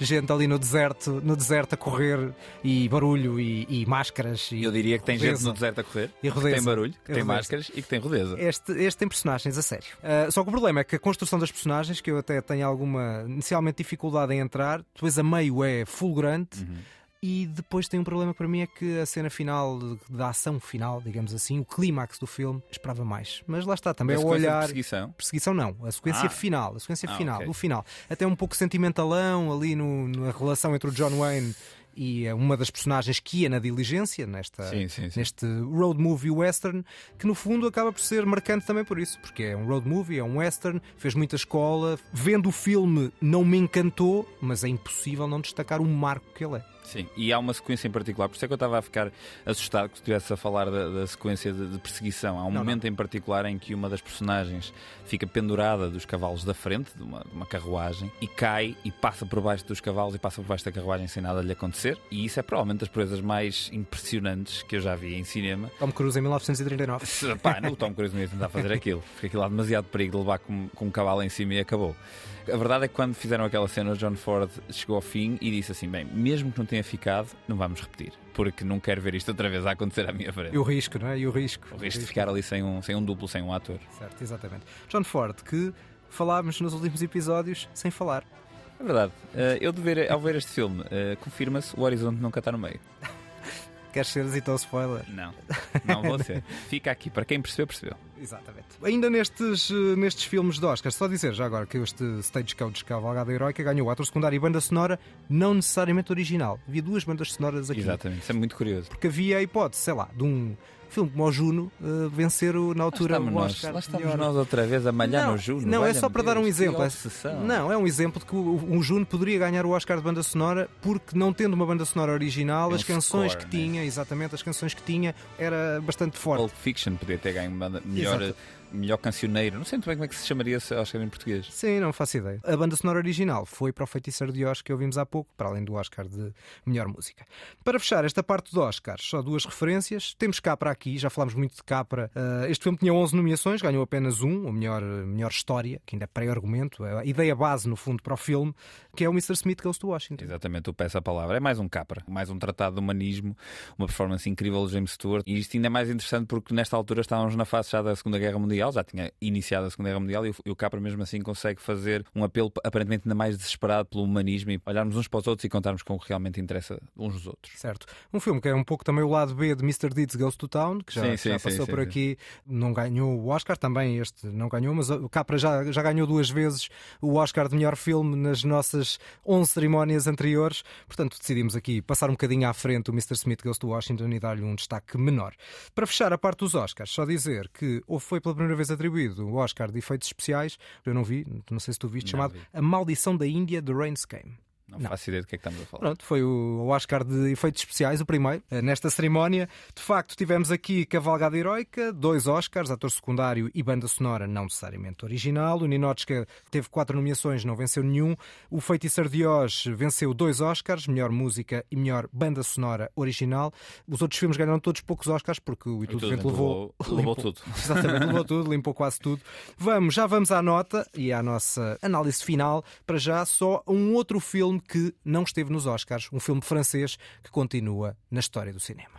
gente ali no deserto, no deserto a correr e barulho e, e máscaras. E Eu diria que tem gente no deserto a correr, E que tem barulho, que tem máscaras e que tem rudeza. Este, este tem personagens a sério. Ah, só que o problema é que a construção das personagens, que eu até tenho alguma inicialmente dificuldade em entrar, depois a meio é fulgurante. Uhum. E depois tem um problema para mim é que a cena final, da ação final, digamos assim, o clímax do filme, esperava mais. Mas lá está, também A é o olhar. perseguição? Perseguição não, a sequência Ah. final, a sequência Ah, final, ok. do final. Até um pouco sentimentalão ali no, na relação entre o John Wayne e eh, uma das personagens que ia na diligência, nesta, Sim, sim, sim. neste road movie western, que no fundo acaba por ser marcante também por isso, porque é um road movie, é um western, fez muita escola. Vendo o filme não me encantou, mas é impossível não destacar o marco que ele é. Sim, e há uma sequência em particular, por isso é que eu estava a ficar assustado que estivesse a falar da, da sequência de, de, perseguição. Há um não, momento não. em particular em que uma das personagens fica pendurada dos cavalos da frente, de uma, de uma, carruagem, e cai e passa por baixo dos cavalos e passa por baixo da carruagem sem nada lhe acontecer. E isso é provavelmente das coisas mais impressionantes que eu já vi em cinema. Tom Cruise em 1939. Pá, não, o Tom Cruise não ia tentar fazer aquilo, porque aquilo há demasiado perigo de levar com, com um cavalo em cima e acabou. A verdade é que quando fizeram aquela cena, o John Ford chegou ao fim e disse assim: bem, mesmo que não tenha ficado, não vamos repetir, porque não quero ver isto outra vez a acontecer à minha frente. E o risco, não é? E o risco. O risco de ficar ali sem um, sem um duplo, sem um ator. Certo, exatamente. John Ford, que falámos nos últimos episódios sem falar. É verdade. Uh, eu, de ver, ao ver este filme, uh, confirma-se o horizonte nunca está no meio. Queres ser então spoiler? Não, não vou ser. Fica aqui, para quem percebeu, percebeu. Exatamente. Ainda nestes, nestes filmes de Oscar, só dizer já agora que este Stagecoach Cavalgada Heroica ganhou ator secundário e banda sonora não necessariamente original. Havia duas bandas sonoras aqui. Exatamente, isso é muito curioso. Porque havia a hipótese, sei lá, de um filme como o Juno uh, vencer o, na altura o Oscar. Nós, lá estamos nós outra vez a malhar não, no Juno. Não, é só para Deus, dar um exemplo. É, não, é um exemplo de que o, Juno poderia ganhar o Oscar de banda sonora porque não tendo uma banda sonora original, é um as canções score, que tinha, né? exatamente, as canções que tinha, era bastante forte. Pulp Fiction podia ter ganho uma melhor. Exato melhor cancioneiro. Não sei muito bem como é que se chamaria esse Oscar em português. Sim, não faço ideia. A banda sonora original foi para o Feiticeiro de Oscar que ouvimos há pouco, para além do Oscar de melhor música. Para fechar esta parte do Oscar, só duas referências. Temos Capra aqui, já falámos muito de Capra. Uh, este filme tinha 11 nomeações, ganhou apenas um, a melhor, melhor história, que ainda é pré-argumento, a ideia base, no fundo, para o filme, que é o Mr. Smith Goes to Washington. Exatamente, eu peço a palavra. É mais um Capra, mais um tratado de humanismo, uma performance incrível de James Stewart. E isto ainda é mais interessante porque nesta altura estávamos na fase já da Segunda Guerra Mundial, já tinha iniciada a Segunda Guerra Mundial e o, e o Capra mesmo assim consegue fazer um apelo aparentemente ainda mais desesperado pelo humanismo e olharmos uns para os outros e contarmos com o que realmente interessa uns dos outros. Certo. Um filme que é um pouco também o lado B de Mr. Deeds Goes to Town, que já, sim, sim, já passou sim, por aqui, não ganhou o Oscar, também este não ganhou, mas o Capra já, já ganhou duas vezes o Oscar de melhor filme nas nossas 11 cerimónias anteriores, portanto decidimos aqui passar um bocadinho à frente o Mr. Smith Goes to Washington e dar-lhe um destaque menor. Para fechar a parte dos Oscars, só dizer que ou foi pela primeira vez atribuído o Oscar de efeitos especiais, eu não vi, não sei se tu viste, Não chamado vi. A Maldição da Índia de Reigns Came. Não, Não. faço ideia do que é que estamos a falar. Pronto, foi o Oscar de efeitos especiais, o primeiro, eh, nesta cerimónia. De facto, tivemos aqui Cavalgada Heroica, dois Oscars, ator secundário e banda sonora, não necessariamente original. O Ninotchka teve quatro nomeações, não venceu nenhum. O Feiticeiro de Oz venceu dois Oscars, melhor música e melhor banda sonora original. Os outros filmes ganharam todos poucos Oscars, porque o E Tudo Tudo Vento levou, levou- levou tudo. Exatamente, levou tudo, limpou quase tudo. Vamos, já vamos à nota e à nossa análise final. Para já, só um outro filme que não esteve nos Oscars, um filme francês que continua na história do cinema.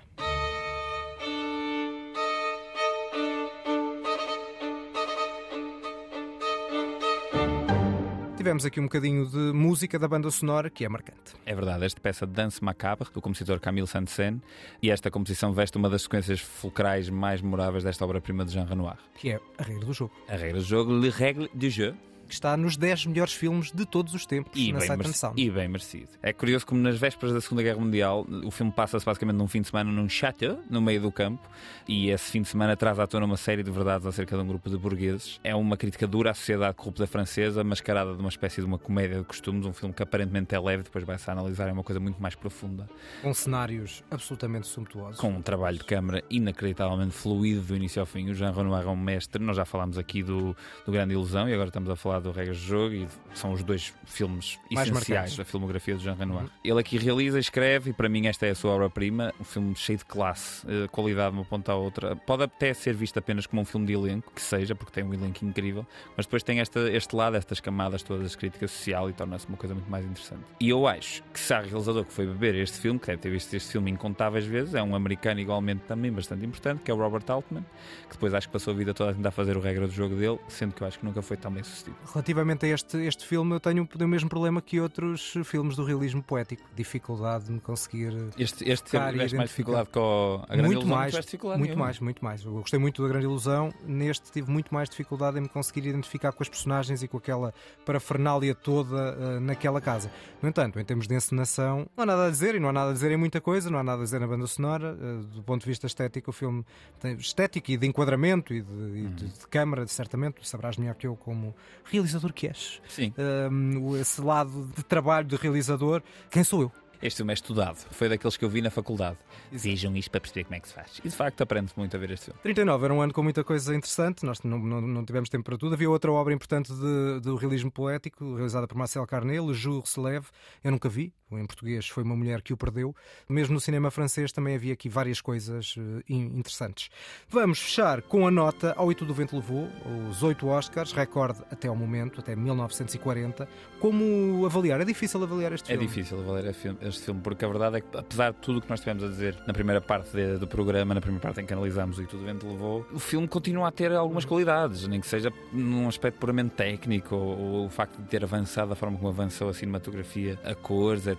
Tivemos aqui um bocadinho de música da banda sonora que é marcante. É verdade, esta peça Danse Macabre, do compositor Camille Saint-Saëns, e esta composição veste uma das sequências fulcrais mais memoráveis desta obra-prima de Jean Renoir. Que é a regra do jogo. A regra do jogo, Le Règle du Jeu, Que está nos 10 melhores filmes de todos os tempos e na Sight and Sound. e bem merecido. É curioso como nas vésperas da Segunda Guerra Mundial o filme passa-se basicamente num fim de semana num château, no meio do campo, e esse fim de semana traz à tona uma série de verdades acerca de um grupo de burgueses. É uma crítica dura à sociedade corrupta francesa, mascarada de uma espécie de uma comédia de costumes, um filme que aparentemente é leve, depois vai-se a analisar, é uma coisa muito mais profunda. Com cenários absolutamente sumptuosos. Com um trabalho de câmara inacreditavelmente fluido do início ao fim. O Jean Renoir é um mestre. Nós já falámos aqui do, do Grande Ilusão e agora estamos a falar do Regras de Jogo e são os dois filmes Mais essenciais marcantes. da filmografia do Jean Renoir. Ele aqui realiza, escreve e para mim esta é a sua obra-prima. Um filme cheio de classe, eh, qualidade de uma ponta à outra. Pode até ser visto apenas como um filme de elenco, que seja, porque tem um elenco incrível, mas depois tem esta, este lado, estas camadas todas de crítica social e torna-se uma coisa muito mais interessante. E eu acho que se há realizador que foi beber este filme, que deve ter visto este filme incontáveis vezes, é um americano igualmente também bastante importante, que é o Robert Altman, que depois acho que passou a vida toda a tentar fazer o regra do jogo dele, sendo que eu acho que nunca foi tão bem sucedido. Relativamente a este, este filme, eu tenho o mesmo problema que outros filmes do realismo poético. Dificuldade de me conseguir. Este, este e tiveste mais dificuldade com a grande muito ilusão, mais, muito nenhuma. mais, muito mais. Eu gostei muito da Grande Ilusão. Neste tive muito mais dificuldade em me conseguir identificar com as personagens e com aquela parafernália toda eh, naquela casa. No entanto, em termos de encenação, não há nada a dizer e não há nada a dizer em muita coisa, não há nada a dizer na banda sonora. Eh, do ponto de vista estético, o filme tem estético e de enquadramento e de, e de- Uhum. de câmara, certamente, sabrás melhor que eu como realizador que és. Sim. Um, esse lado de trabalho de realizador, quem sou eu? Este filme é estudado. Foi daqueles que eu vi na faculdade. Vejam isto para perceber como é que se faz. E de facto aprende muito a ver este filme. 39 era um ano com muita coisa interessante, nós não, não, não tivemos tempo para tudo. Havia outra obra importante de, do realismo poético, realizada por Marcel Carnet, Le Jour se lève. Eu nunca vi, em português foi uma mulher que o perdeu. Mesmo no cinema francês também havia aqui várias coisas uh, interessantes. Vamos fechar com a nota ao E Tudo o Vento Levou, os oito Oscars, recorde até ao momento, até 1940. Como avaliar? É difícil avaliar este É filme? difícil avaliar este filme, porque a verdade é que, apesar de tudo o que nós tivemos a dizer na primeira parte de- do programa, na primeira parte em que analisámos o E Tudo o Vento Levou, o filme continua a ter algumas qualidades, nem que seja num aspecto puramente técnico, ou, ou o facto de ter avançado da forma como avançou a cinematografia, a cores, etc.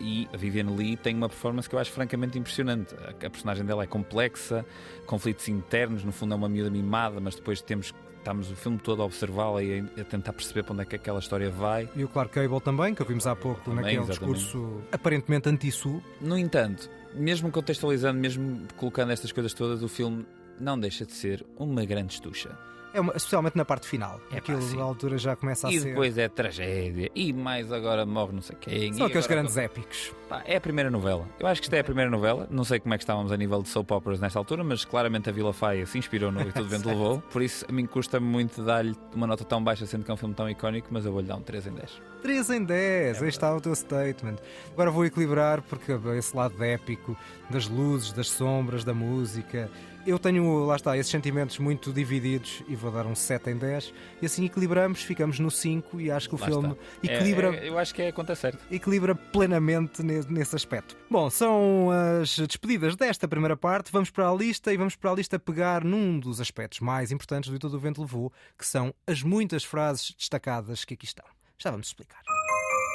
E a Viviane Lee tem uma performance que eu acho francamente impressionante. A, personagem dela é complexa, conflitos internos, no fundo é uma miúda mimada, mas depois temos estamos o filme todo a observá-la e a, tentar perceber para onde é que aquela história vai. E o Clark Gable também, que ouvimos há pouco Também, naquele exatamente. discurso aparentemente anti-sul. No entanto, mesmo contextualizando, mesmo colocando estas coisas todas, o filme não deixa de ser uma grande estucha. É uma- especialmente na parte final. É Aquilo na altura já começa a E ser. depois é tragédia, e mais agora morre não sei quem. São e aqueles grandes épicos. Pá, é a primeira novela. Eu acho que isto é a primeira novela. Não sei como é que estávamos a nível de soap operas nesta altura, mas claramente a Vila Faia se inspirou no E Tudo Vento Levou. Por isso, a mim custa muito dar-lhe uma nota tão baixa, sendo que é um filme tão icónico, mas eu vou-lhe dar um 3 em 10. 3 em 10, aí está o teu statement. Agora vou equilibrar porque esse lado épico das luzes, das sombras, da música. Eu tenho, lá está, esses sentimentos muito divididos e vou dar um 7 em 10. E assim equilibramos, ficamos no 5 e acho que o Lá filme está. É- equilibra, é- eu acho que é a conta certa. equilibra plenamente ne- nesse aspecto. Bom, são as despedidas desta primeira parte. Vamos para a lista e vamos para a lista pegar num dos aspectos mais importantes do Todo o Vento Levou, que são as muitas frases destacadas que aqui estão. Já vamos explicar.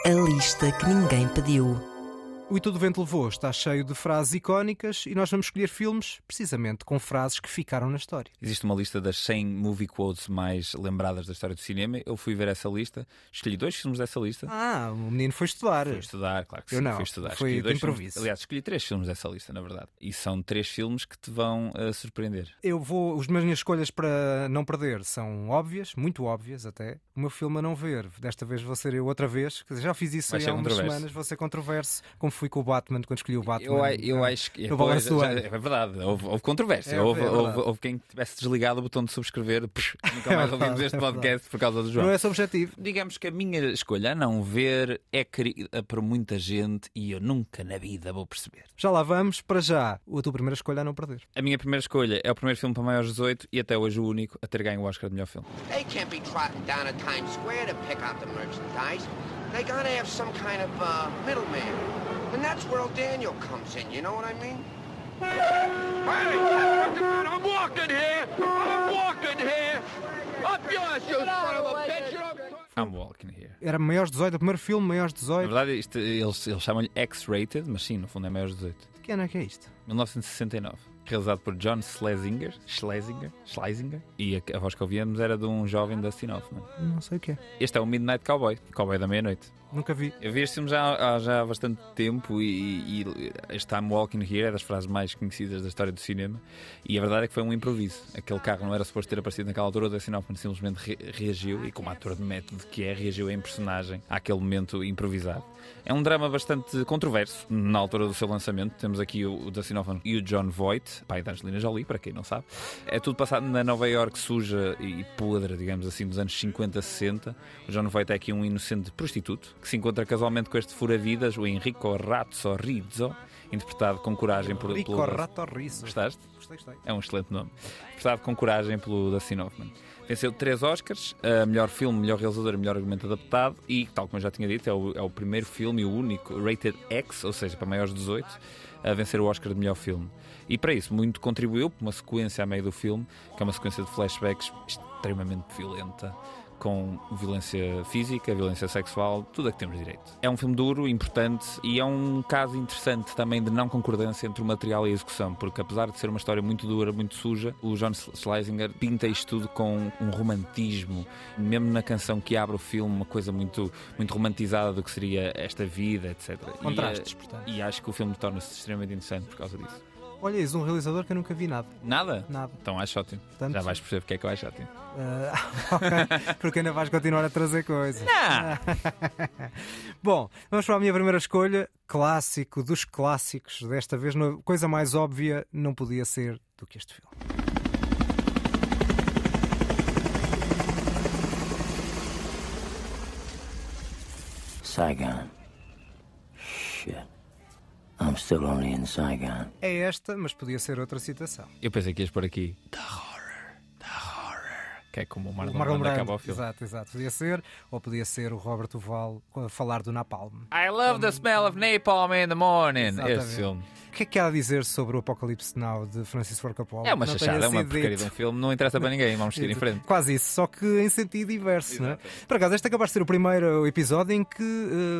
A lista que ninguém pediu. O E Tudo Vento Levou está cheio de frases icónicas e nós vamos escolher filmes precisamente com frases que ficaram na história. Existe uma lista das 100 movie quotes mais lembradas da história do cinema. Eu fui ver essa lista, escolhi dois filmes dessa lista. Ah, o menino foi estudar. Fui estudar, claro que Eu sim, não, fui estudar. foi de improviso. filmes- aliás, escolhi três filmes dessa lista, na verdade. E são três filmes que te vão eh, surpreender. Eu vou. As minhas escolhas para não perder são óbvias, muito óbvias até. O meu filme a não ver. Desta vez vou ser eu outra vez. Já fiz isso Vai há umas semanas. Vou ser controverso, como fui com o Batman quando escolhi o Batman. Eu, a- eu ah, acho que. no pois, já- é verdade, houve, houve controvérsia. É, houve, é verdade. houve- houve quem tivesse desligado o botão de subscrever. Psh, nunca mais É ouvimos verdade, este é podcast por causa do João. Não é esse o objetivo. Digamos que a minha escolha a não ver é querida por muita gente e eu nunca na vida vou perceber. Já lá vamos, para já. A tua primeira escolha a não perder. A minha primeira escolha é o primeiro filme para maiores de 18 e até hoje o único a ter ganho o Oscar de melhor filme. They can't be trotting down to Times Square to pick out the merchandise. They gotta have some kind of uh, middleman. And that's where old Daniel comes in, you know what I mean? I'm walking here! I'm walking here! Up yours, you son of a bitch! I'm walking here. Era maiores de 18, o primeiro filme, maiores de Na 18. verdade, isto, eles, eles chamam-lhe X-rated, mas sim, no fundo é maiores de 18. Que ano é que é isto? 1969. Realizado por John Schlesinger, Schlesinger, Schlesinger e a, a voz que ouvíamos era de um jovem Dustin Hoffman. Não sei o que é. Este é o Midnight Cowboy, Cowboy da meia-noite. Nunca vi. Eu vi este filme já, há- já há bastante tempo e, e este I'm Walking Here é das frases mais conhecidas da história do cinema e a verdade é que foi um improviso. Aquele carro não era suposto ter aparecido naquela altura, o Dustin simplesmente re- reagiu e como ator de método que é, reagiu em personagem àquele momento improvisado. É um drama bastante controverso na altura do seu lançamento. Temos aqui o, o Dustin Hoffman e o John Voight, pai da Angelina Jolie, para quem não sabe. É tudo passado na Nova York suja e podre, digamos assim, dos anos 50, 60. O John Voight é aqui um inocente prostituto que se encontra casualmente com este fura-vidas, o Enrico Razzo Rizzo, interpretado com coragem por, Rico pelo... Rato Rizzo. Gostaste? Gostei, gostei. É um excelente nome. Interpretado com coragem pelo Dustin Hoffman. Venceu três Oscars, a melhor filme, melhor realizador e melhor argumento adaptado e, tal como eu já tinha dito, é o, é o primeiro filme e o único rated X, ou seja, para maiores de 18, a vencer o Oscar de melhor filme. E para isso, muito contribuiu por uma sequência a meio do filme, que é uma sequência de flashbacks extremamente violenta, com violência física, violência sexual, tudo a que temos direito. É um filme duro, importante e é um caso interessante também de não concordância entre o material e a execução, porque apesar de ser uma história muito dura, muito suja, o John Schlesinger pinta isto tudo com um romantismo, mesmo na canção que abre o filme, uma coisa muito, muito romantizada do que seria esta vida, etc. Contrastes, e, eh, portanto. E acho que o filme torna-se extremamente interessante por causa disso. Olha, és um realizador que eu nunca vi nada. Nada? Nada. Então acho ótimo. Portanto- Já vais perceber porque é que eu acho ótimo. Ok, porque ainda vais continuar a trazer coisas. Não. Bom, vamos para a minha primeira escolha. Clássico dos clássicos. Desta vez, no- coisa mais óbvia não podia ser do que este filme. Saigon. Shit. I'm still only in Saigon. É esta, mas podia ser outra citação. Eu pensei que ias por aqui. The horror. Que é como o Marlon, O Marlon Brando Brando. acaba o filme. Exato, exato. Podia ser, ou podia ser o Robert Duval a falar do Napalm. I love the smell of napalm in the morning. Exatamente. Esse filme. O que é que há a dizer sobre o Apocalipse Now de Francis Ford Coppola? É uma Não chachada, é uma porcaria de um filme, não interessa para ninguém, vamos seguir em frente. Quase isso, só que em sentido inverso, não é? Por acaso, este acaba de ser o primeiro episódio em que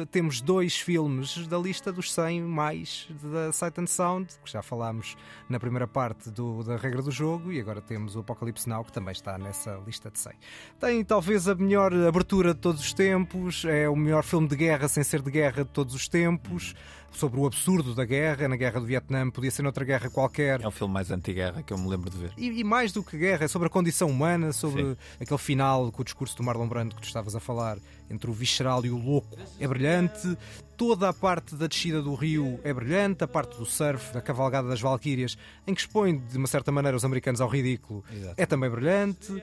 eh, temos dois filmes da lista dos 100 mais da Sight and Sound, que já falámos na primeira parte do- da regra do jogo, e agora temos o Apocalipse Now, que também está nessa lista de 100. Tem talvez a melhor abertura de todos os tempos, é o melhor filme de guerra sem ser de guerra de todos os tempos, sobre o absurdo da guerra, na guerra do Vietnã, podia ser noutra guerra qualquer. É o filme mais anti-guerra que eu me lembro de ver. E, e mais do que guerra, é sobre a condição humana, sobre Sim. aquele final com o discurso do Marlon Brando que tu estavas a falar, entre o visceral e o louco, é brilhante. Toda a parte da descida do rio é brilhante, a parte do surf, da cavalgada das Valquírias, em que expõe de uma certa maneira os americanos ao ridículo, Exato. é também brilhante.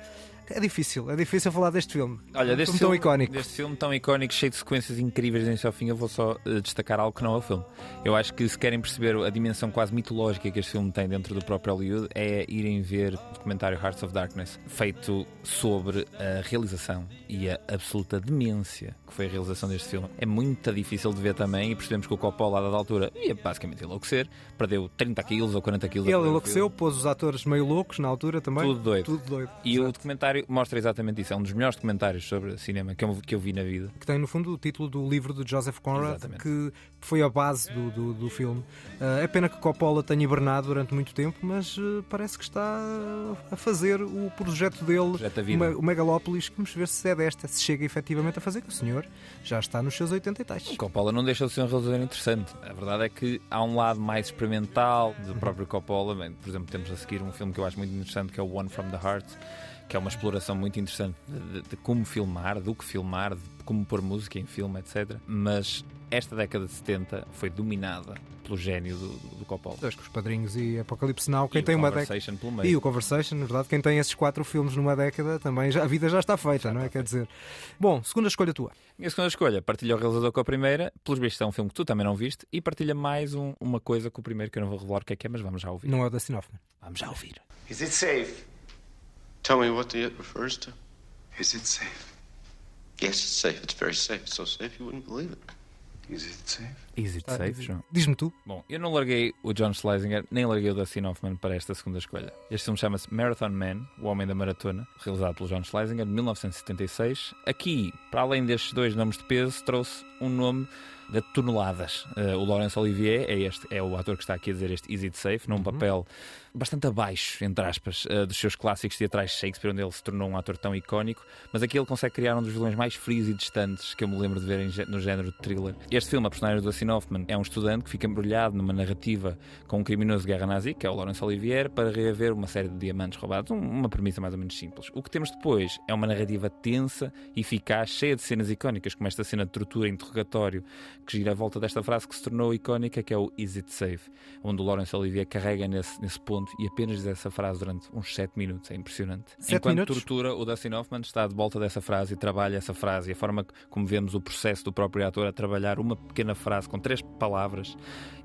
É difícil, é difícil falar deste filme. Olha, um deste filme filme, tão icónico. Deste filme tão icónico, cheio de sequências incríveis de ao fim, eu vou só eh, destacar algo que não é o filme. Eu acho que se querem perceber a dimensão quase mitológica que este filme tem dentro do próprio Hollywood, é irem ver o documentário Hearts of Darkness, feito sobre a realização e a absoluta demência que foi a realização deste filme. É muito difícil de ver também e percebemos que o Coppola, a dada altura, ia basicamente enlouquecer, perdeu 30 quilos ou 40 quilos. Ele enlouqueceu, pôs os atores meio loucos na altura também. Tudo doido. Tudo doido. E o documentário mostra exatamente isso. É um dos melhores documentários sobre cinema que eu, que eu vi na vida. que tem no fundo o título do livro de Joseph Conrad, que foi a base do, do, do filme. Ah, é pena que Coppola tenha hibernado durante muito tempo, mas ah, parece que está a fazer o projeto dele, Projeto vida. o Me- o Megalópolis. Vamos ver se é desta, se chega efetivamente a fazer, que o senhor já está nos seus 80 e tais. O Coppola não deixa de ser um realizador interessante. A verdade é que há um lado mais experimental do próprio Coppola. Por exemplo, temos a seguir um filme que eu acho muito interessante, que é o One from the Heart, que é uma exploração muito interessante de, de- de como filmar, do que filmar, de como pôr música em filme, etc. Mas esta década de 70 foi dominada pelo gênio do, do, do Coppola. Dois com os padrinhos e Apocalipse Now, quem E o tem uma Conversation década. E o Conversation, na verdade, quem tem esses quatro filmes numa década, também já- a vida já está feita, não é? Quer dizer. Bom, segunda escolha tua. Minha segunda escolha, partilha o realizador com a primeira, pelos vistos é um filme que tu também não viste, e partilha mais um- uma coisa com o primeiro, que eu não vou revelar o que é que é, mas vamos já ouvir. Não é o Dustin Hoffman. Vamos já ouvir. Is it safe? Tell me what the it refers to. Is it safe? Yes, it's safe. It's very safe. It's so safe you wouldn't believe it. Is it safe? Is it safe, João? Diz-me tu. Bom, eu não larguei o John Schlesinger, nem larguei o Dustin Hoffman para esta segunda escolha. Este filme chama-se Marathon Man, O Homem da Maratona, realizado pelo John Schlesinger, de 1976. Aqui, para além destes dois nomes de peso, trouxe um nome de toneladas. Eh, o Laurence Olivier é, este, é o ator que está aqui a dizer este Is It Safe, num papel bastante abaixo, entre aspas, eh, dos seus clássicos teatrais Shakespeare, onde ele se tornou um ator tão icónico, mas aqui ele consegue criar um dos vilões mais frios e distantes que eu me lembro de ver no género de thriller. Este filme, a personagem do Dustin Hoffman, é um estudante que fica embrulhado numa narrativa com um criminoso de guerra nazi, que é o Laurence Olivier, para reaver uma série de diamantes roubados. Um- uma premissa mais ou menos simples. O que temos depois é uma narrativa tensa, eficaz, cheia de cenas icónicas, como esta cena de tortura interrogatório, que gira à volta desta frase que se tornou icónica, que é o Is It Safe? Onde o Laurence Olivier carrega nesse, nesse ponto e apenas diz essa frase durante uns 7 minutos. É impressionante. Sete Enquanto minutos? tortura, o Dustin Hoffman está de volta dessa frase e trabalha essa frase e a forma como vemos o processo do próprio ator a trabalhar uma pequena frase com três palavras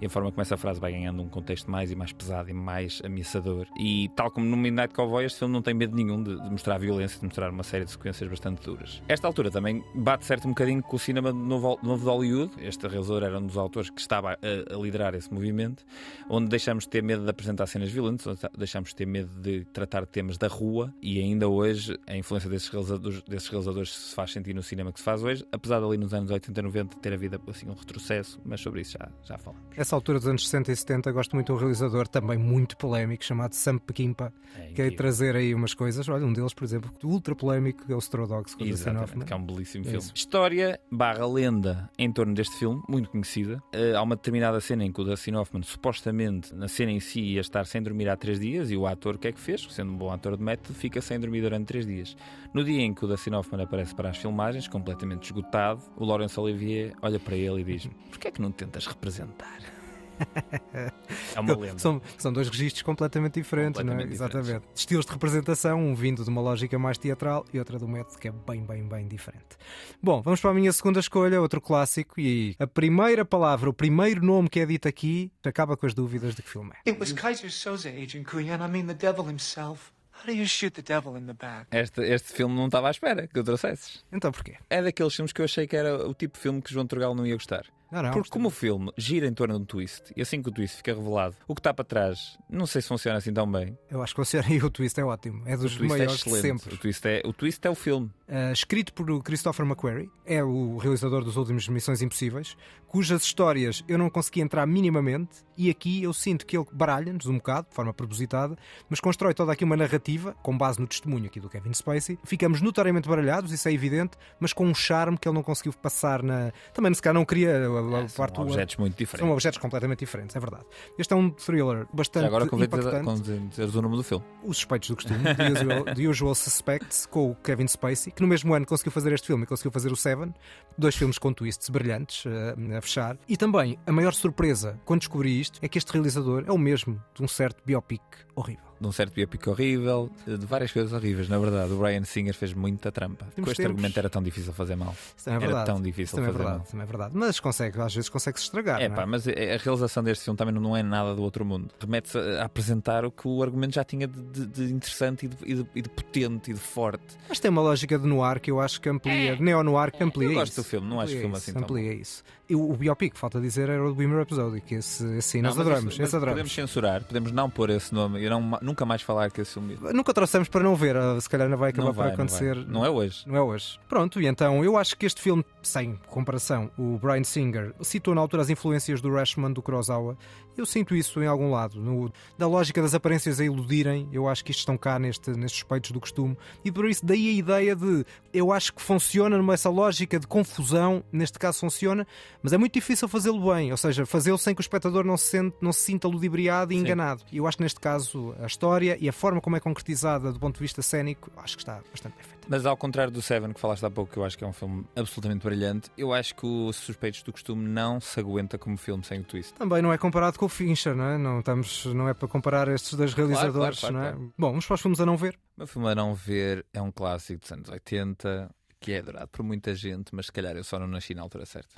e a forma como essa frase vai ganhando um contexto mais e mais pesado e mais ameaçador. E tal como no Midnight Cowboy, este filme não tem medo nenhum de, de mostrar violência, de mostrar uma série de sequências bastante duras. Esta altura também bate certo um bocadinho com o cinema novo, novo de Hollywood. Este realizador era um dos autores que estava a, a liderar esse movimento, onde deixamos de ter medo de apresentar cenas violentas, onde deixamos de ter medo de tratar temas da rua e ainda hoje a influência desses realizadores, desses realizadores se faz sentir no cinema que se faz hoje, apesar de ali nos anos 80 e 90 ter havido assim um retrocesso, mas sobre isso já, já falamos. Essa altura dos anos 60 e 70 gosto muito de um realizador também muito polémico chamado Sam Peckinpah, que é trazer aí umas coisas. Olha, um deles, por exemplo, ultra polémico, é o Straw Dogs com Exatamente, que é um belíssimo É filme. isso. História barra lenda em torno deste filme, muito conhecida. Uh, há uma determinada cena em que o Dustin Hoffman, supostamente, na cena em si, ia estar sem dormir há três dias e o ator o que é que fez? Sendo um bom ator de método, fica sem dormir durante três dias. No dia em que o Dustin Hoffman aparece para as filmagens, completamente esgotado, o Laurence Olivier olha para ele e diz: Porquê é que não tentas representar? É uma lenda. São, são dois registros completamente diferentes, não é? Completamente Exatamente. Estilos de representação, um vindo de uma lógica mais teatral e outra do método que é bem, bem, bem diferente. Bom, vamos para a minha segunda escolha, outro clássico, e a primeira palavra, o primeiro nome que é dito aqui, acaba com as dúvidas de que filme é. It was Kaiser Soze, Agent Kuyan. I mean, the devil himself. How do you shoot the devil in the back? Este, este filme não estava à espera que eu trouxesses. Então porquê? É daqueles filmes que eu achei que era o tipo de filme que João Turgal não ia gostar. Não, Porque como o filme gira em torno de um twist, e assim que o twist fica revelado, o que está para trás, não sei se funciona assim tão bem. Eu acho que senhor e o twist é ótimo. É dos é maiores de excelente. sempre. O twist é o, twist é o filme. Uh, escrito por Christopher McQuarrie, é o realizador dos últimos Missões Impossíveis, cujas histórias eu não consegui entrar minimamente, e aqui eu sinto que ele baralha-nos um bocado, de forma propositada, mas constrói toda aqui uma narrativa, com base no testemunho aqui do Kevin Spacey. Ficamos notoriamente baralhados, isso é evidente, mas com um charme que ele não conseguiu passar na. Também, se calhar, não queria É, São objetos muito diferentes. São objetos completamente diferentes, é verdade. Este é um thriller bastante Já agora convém dizer, o nome do filme. Os Suspeitos do Costume, The Usual, The Usual Suspects, com o Kevin Spacey, que no mesmo ano conseguiu fazer este filme e conseguiu fazer o Seven, dois filmes com twists brilhantes eh, a fechar. E também, a maior surpresa quando descobri isto é que este realizador é o mesmo de um certo biopic horrível. De um certo biopic horrível, de várias coisas horríveis, na verdade. O Brian Singer fez muita trampa. Temos Com este tempos. argumento era tão difícil fazer mal. Isso também é era verdade. tão Isso difícil também é fazer verdade, mal. também é verdade. Mas consegue, às vezes consegue-se estragar. É não pá, mas a a realização deste filme também não é nada do outro mundo. Remete-se a apresentar o que o argumento já tinha de, de- de interessante e de, e de- e de potente e de forte. Mas tem uma lógica de noir que eu acho que amplia, de neo-noir que amplia É. Eu gosto do filme, não acho Amplia filme isso, assim tão Amplia isso. E o, o biopic, falta dizer, era o do Rhapsody, que esse, esse sim, nós Não, mas adoramos, isso- esse adoramos. Podemos censurar, podemos não pôr esse nome e não, nunca mais falar que esse filme. Nunca trouxemos para não ver, ah, se calhar não vai acabar Não vai, por não acontecer. vai. Não é hoje. Não é hoje. Pronto, e então eu acho que este filme, sem comparação, o Brian Singer citou na altura as influências do Rashman, do Kurosawa. Eu sinto isso em algum lado. No, da lógica das aparências a iludirem, eu acho que isto estão cá neste, nestes suspeitos do costume. E por isso, daí a ideia de. Eu acho que funciona nessa lógica de confusão, neste caso funciona, mas é muito difícil fazê-lo bem. Ou seja, fazê-lo sem que o espectador não se, sente, não se sinta ludibriado e Sim. enganado. E eu acho que neste caso a história e a forma como é concretizada do ponto de vista cénico, acho que está bastante bem feita. Mas ao contrário do Seven, que falaste há pouco, que eu acho que é um filme absolutamente brilhante, eu acho que o Suspeitos do Costume não se aguenta como filme sem o twist. Também não é comparado com o Fincher, não é? Não, estamos, não é para comparar estes dois realizadores, claro, claro, não é? Bom, vamos para os filmes a não ver. O meu filme a não ver é um clássico dos anos 80, que é adorado por muita gente, mas se calhar eu só não nasci na altura certa.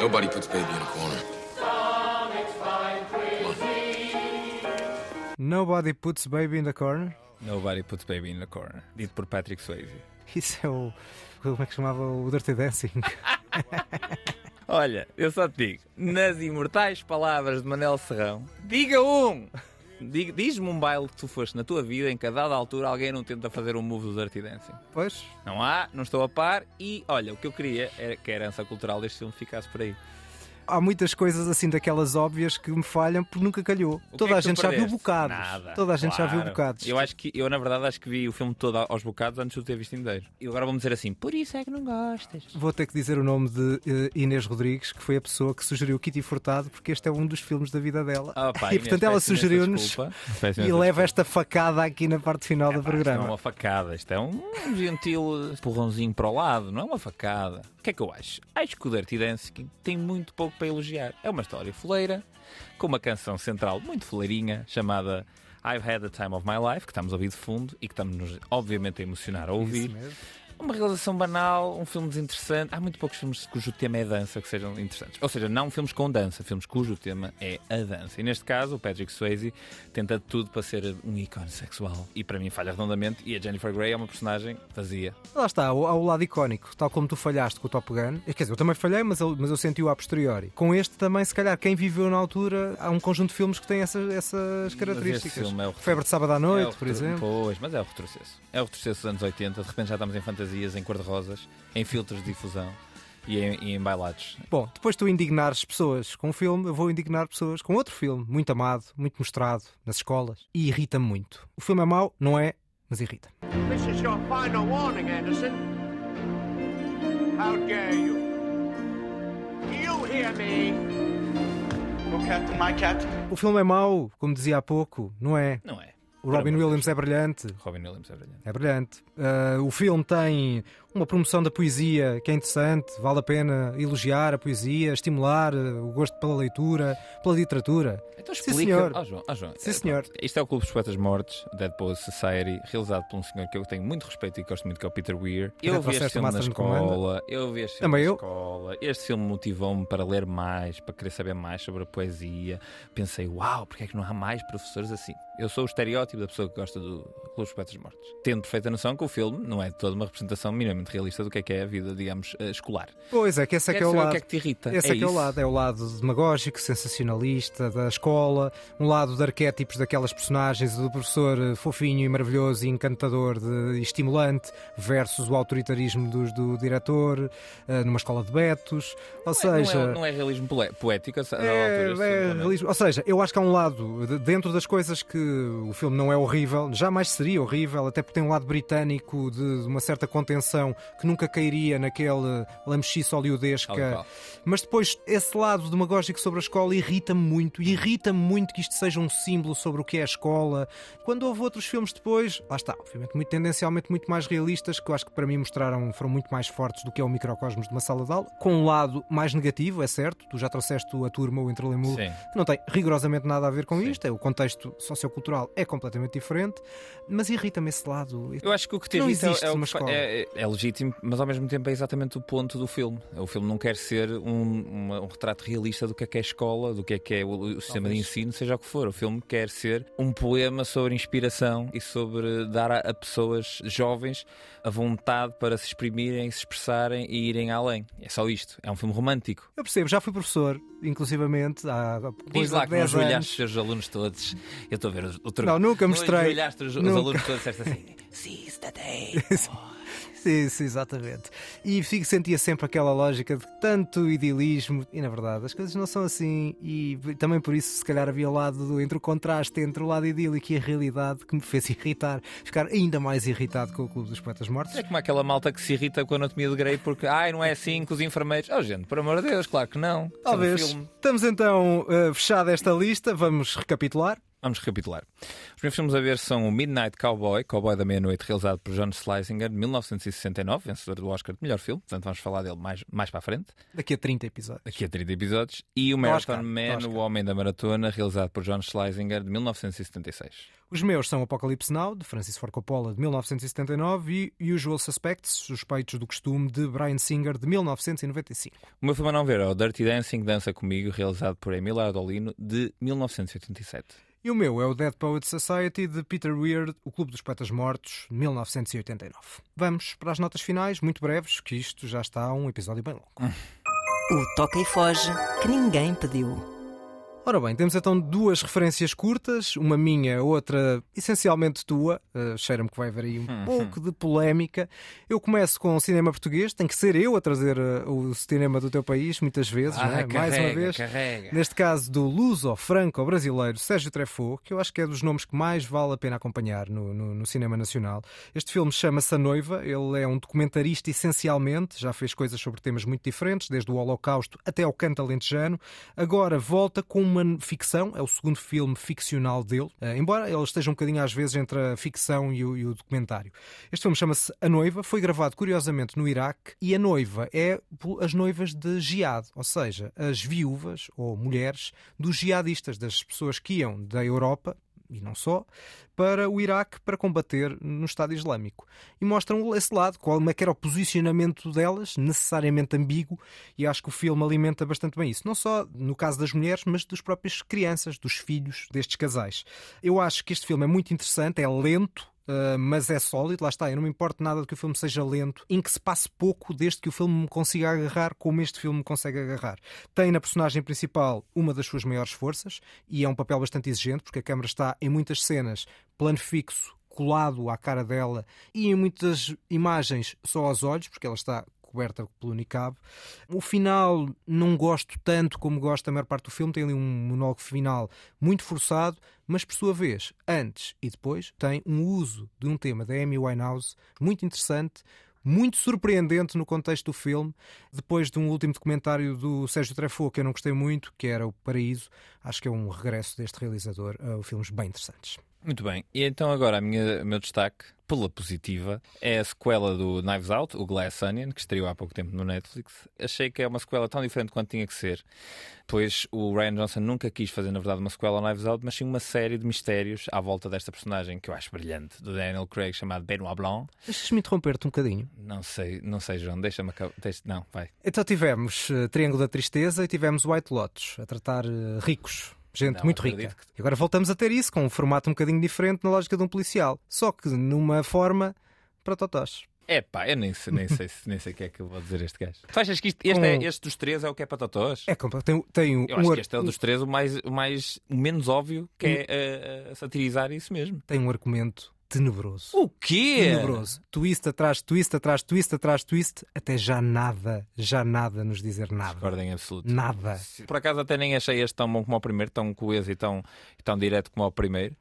Nobody puts baby in a corner. Nobody Puts Baby in the Corner. Nobody Puts Baby in the Corner, dito por Patrick Swayze. Isso é o. Como é que chamava o Dirty Dancing? Olha, eu só te digo, nas imortais palavras de Manel Serrão, diga um! Diz-me um baile que tu foste na tua vida em que a dada altura alguém não tenta fazer um move do Dirty Dancing. Pois. Não há, não estou a par e olha, o que eu queria era que a herança cultural deste filme ficasse por aí. Há muitas coisas assim daquelas óbvias que me falham porque nunca calhou. O que Toda é a gente já viu bocados. Nada. Toda a gente já viu bocados. Eu acho que eu na verdade acho que vi o filme todo aos bocados antes de o ter visto inteiro. E agora vamos dizer assim, por isso é que não gostas. Vou ter que dizer o nome de eh, Inês Rodrigues, que foi a pessoa que sugeriu Kitty Furtado, porque este é um dos filmes da vida dela. Ah, pá, e Inês, portanto ela sugeriu-nos e leva esta facada aqui na parte final do Isto não é programa. uma facada, isto é um gentil empurrãozinho para o lado, não é uma facada. Que é que eu acho? Acho que o Dirty Dancing tem muito pouco para elogiar. É uma história foleira, com uma canção central muito foleirinha, chamada I've Had the Time of My Life, que estamos a ouvir de fundo e que estamos obviamente a emocionar a ouvir. Isso mesmo. Uma realização banal, um filme desinteressante. Há muito poucos filmes cujo tema é dança que sejam interessantes. Ou seja, não filmes com dança, filmes cujo tema é a dança. E neste caso, o Patrick Swayze tenta de tudo para ser um ícone sexual. E para mim falha redondamente. E a Jennifer Grey é uma personagem vazia. Lá está, ao, ao lado icónico, tal como tu falhaste com o Top Gun. Quer dizer, eu também falhei, mas eu, mas eu senti-o a posteriori. Com este também, se calhar, quem viveu na altura, há um conjunto de filmes que têm essas, essas características. é o Febre de Sábado à Noite, É por exemplo. Pois, mas é o retrocesso. É o retrocesso dos anos 80. De repente já estamos em fantasias, em cor-de-rosas, em filtros de difusão e em, e em bailados. Bom, depois de tu indignares pessoas com um filme, eu vou indignar pessoas com outro filme, muito amado, muito mostrado nas escolas, e irrita-me muito. O filme é mau, não é, mas irrita. This is your final warning, Anderson. How dare you? Do you hear me? Oh, Captain, my Captain. O filme é mau, como dizia há pouco, não é? Não é. O Robin Williams é brilhante. Robin Williams é brilhante. É brilhante. Uh, o filme tem uma promoção da poesia que é interessante, vale a pena elogiar a poesia, estimular uh, o gosto pela leitura, pela literatura. Então Sim, explica. senhor. Ah, João, ah, João, Sim, é, senhor. Isto é o Clube dos Poetas Mortos, Dead Poets Society, realizado por um senhor que eu tenho muito respeito e gosto muito, que é o Peter Weir. Eu vi este filme na escola, eu vi este filme na escola. Este filme motivou-me para ler mais, para querer saber mais sobre a poesia. Pensei, uau, porque é que não há mais professores assim? Eu sou o estereótipo da pessoa que gosta do Clube dos Poetas Mortos. Tendo perfeita noção que o filme não é toda uma representação minimamente realista do que é que é a vida, digamos, eh, escolar. Pois é, que esse é que é o saber o lado. que é que te irrita? Esse É é, que é o lado. É o lado demagógico, sensacionalista da escola, um lado de arquétipos daquelas personagens, do professor eh, fofinho e maravilhoso e encantador de, e estimulante, versus o autoritarismo dos, do diretor, eh, numa escola de betos. Ou Não é- seja. não, é, não é realismo poético, É, é realismo. Ou seja, eu acho que há um lado, de- dentro das coisas que o filme não é horrível, jamais seria horrível, até porque tem um lado britânico de, de uma certa contenção que nunca cairia naquele lamechice e qual. Mas depois, esse lado demagógico sobre a escola irrita-me muito. E irrita-me muito que isto seja um símbolo sobre o que é a escola. Quando houve outros filmes depois, lá está, obviamente, muito tendencialmente muito mais realistas, que eu acho que para mim mostraram, foram muito mais fortes do que é o microcosmos de uma sala de aula, com um lado mais negativo, é certo. Tu já trouxeste a turma, o Entre Lemulo, Sim. que não tem rigorosamente nada a ver com isto. É, o contexto sociocultural é completamente diferente, mas irrita-me esse lado. Eu acho que o que te não existe é, é, é- é legítimo, mas ao mesmo tempo é exatamente o ponto do filme. O filme não quer ser um, uma- um retrato realista do que é que é a escola, do que é que é o, o sistema de Talvez. ensino, seja o que for. O filme quer ser um poema sobre inspiração e sobre dar a, a pessoas jovens a vontade para se exprimirem, se expressarem e irem além. É só isto. É um filme romântico. Eu percebo, já fui professor, inclusivamente, há Diz lá de que não 10 ajoelhaste os seus alunos todos. Eu estou a ver o, o truque. Não, nunca mostrei. Não ajoelhaste os, os Nunca. alunos todos disseste assim: Seize the day. Isso, exatamente. E fico, sentia sempre aquela lógica de tanto idealismo, e na verdade as coisas não são assim, e também por isso, se calhar, havia o lado do, entre o contraste entre o lado idílico e a realidade que me fez irritar, ficar ainda mais irritado com o Clube dos Poetas Mortos. É como aquela malta que se irrita com a anatomia de Grey porque, ai, não é assim com os enfermeiros. Oh, gente, por amor de Deus, claro que não. É um Talvez. filme. Estamos então eh, fechada esta lista, vamos recapitular. Vamos recapitular. Os meus filmes a ver são o Midnight Cowboy, Cowboy da Meia-Noite, realizado por John Schlesinger, de 1969, vencedor do Oscar de melhor filme. Portanto, vamos falar dele mais, mais para a frente, Daqui a 30 episódios. daqui a 30 episódios. E o Marathon Oscar, Man, Oscar. O Homem da Maratona, realizado por John Schlesinger, de 1976. Os meus são Apocalypse Now, de Francis Ford Coppola, de 1979, e Usual Suspects, Suspeitos do Costume, de Brian Singer, de 1995. O meu filme a não ver é o Dirty Dancing, Dança Comigo, realizado por Emílio Ardolino, de 1987. E o meu é o Dead Poets Society de Peter Weir, O Clube dos Poetas Mortos, 1989. Vamos para as notas finais, muito breves, que isto já está um episódio bem longo. O Toca e Foge que ninguém pediu. Ora bem, temos então duas referências curtas, uma minha, outra essencialmente tua. Uh, Cheira-me que vai haver aí um pouco de polémica. Eu começo com o cinema português, tem que ser eu a trazer uh, o cinema do teu país, muitas vezes, Ah, não é? mais uma carrega, vez. carrega. Neste caso do luso-franco-brasileiro Sérgio Treffaut, que eu acho que é dos nomes que mais vale a pena acompanhar no, no- no cinema nacional. Este filme chama-se A Noiva, ele é um documentarista essencialmente, já fez coisas sobre temas muito diferentes, desde o Holocausto até ao canto alentejano. Agora volta com uma ficção, é o segundo filme ficcional dele, eh, embora ele esteja um bocadinho às vezes entre a ficção e o, e o documentário. Este filme chama-se A Noiva, foi gravado curiosamente no Iraque e a noiva é as noivas de jihad, ou seja, as viúvas ou mulheres dos jihadistas, das pessoas que iam da Europa e não só, para o Iraque para combater no Estado Islâmico. E mostram esse lado, qual é que era o posicionamento delas, necessariamente ambíguo, e acho que o filme alimenta bastante bem isso. Não só no caso das mulheres, mas dos próprios crianças, dos filhos destes casais. Eu acho que este filme é muito interessante, é lento, Uh, mas é sólido, lá está. Eu não me importo nada de que o filme seja lento, em que se passe pouco, desde que o filme me consiga agarrar como este filme me consegue agarrar. Tem na personagem principal uma das suas maiores forças e é um papel bastante exigente, porque a câmera está em muitas cenas, plano fixo, colado à cara dela e em muitas imagens só aos olhos, porque ela está coberta pelo niqab. O final não gosto tanto como gosto da maior parte do filme, tem ali um monólogo final muito forçado, mas por sua vez, antes e depois, tem um uso de um tema da Amy Winehouse muito interessante, muito surpreendente no contexto do filme. Depois de um último documentário do Sérgio Treffaut que eu não gostei muito, que era O Paraíso, acho que é um regresso deste realizador a filmes bem interessantes. Muito bem, e então agora o meu destaque, pela positiva, é a sequela do Knives Out, o Glass Onion, que estreou há pouco tempo no Netflix. Achei que é uma sequela tão diferente quanto tinha que ser, pois o Ryan Johnson nunca quis fazer, na verdade, uma sequela ao Knives Out, mas sim uma série de mistérios à volta desta personagem que eu acho brilhante, do Daniel Craig, chamado Benoit Blanc. Deixas-me interromper-te um bocadinho. Não sei, não sei, João, deixa-me acabar. Deixa... Não, vai. Então tivemos uh, Triângulo da Tristeza e tivemos White Lotus, a tratar uh, ricos gente Não, muito rica. que- E agora voltamos a ter isso com um formato um bocadinho diferente na lógica de um policial, só que numa forma para totós. É pá, eu nem sei, nem sei, se- nem sei o que é que eu vou dizer a este gajo. Tu achas que isto- este, é, Com- este dos três é o que é para totós? É. Tem, tem um, Eu acho ar- que este é o dos três o mais, o mais o menos óbvio, que é eh, eh, satirizar isso mesmo. tem um argumento tenebroso. O quê? Tenebroso. Twist atrás, twist atrás, twist atrás, twist, até já nada, já nada nos dizer nada. Ordem absoluta. Nada. Por acaso até nem achei este tão bom como o primeiro, tão coeso e tão, e tão direto como o primeiro,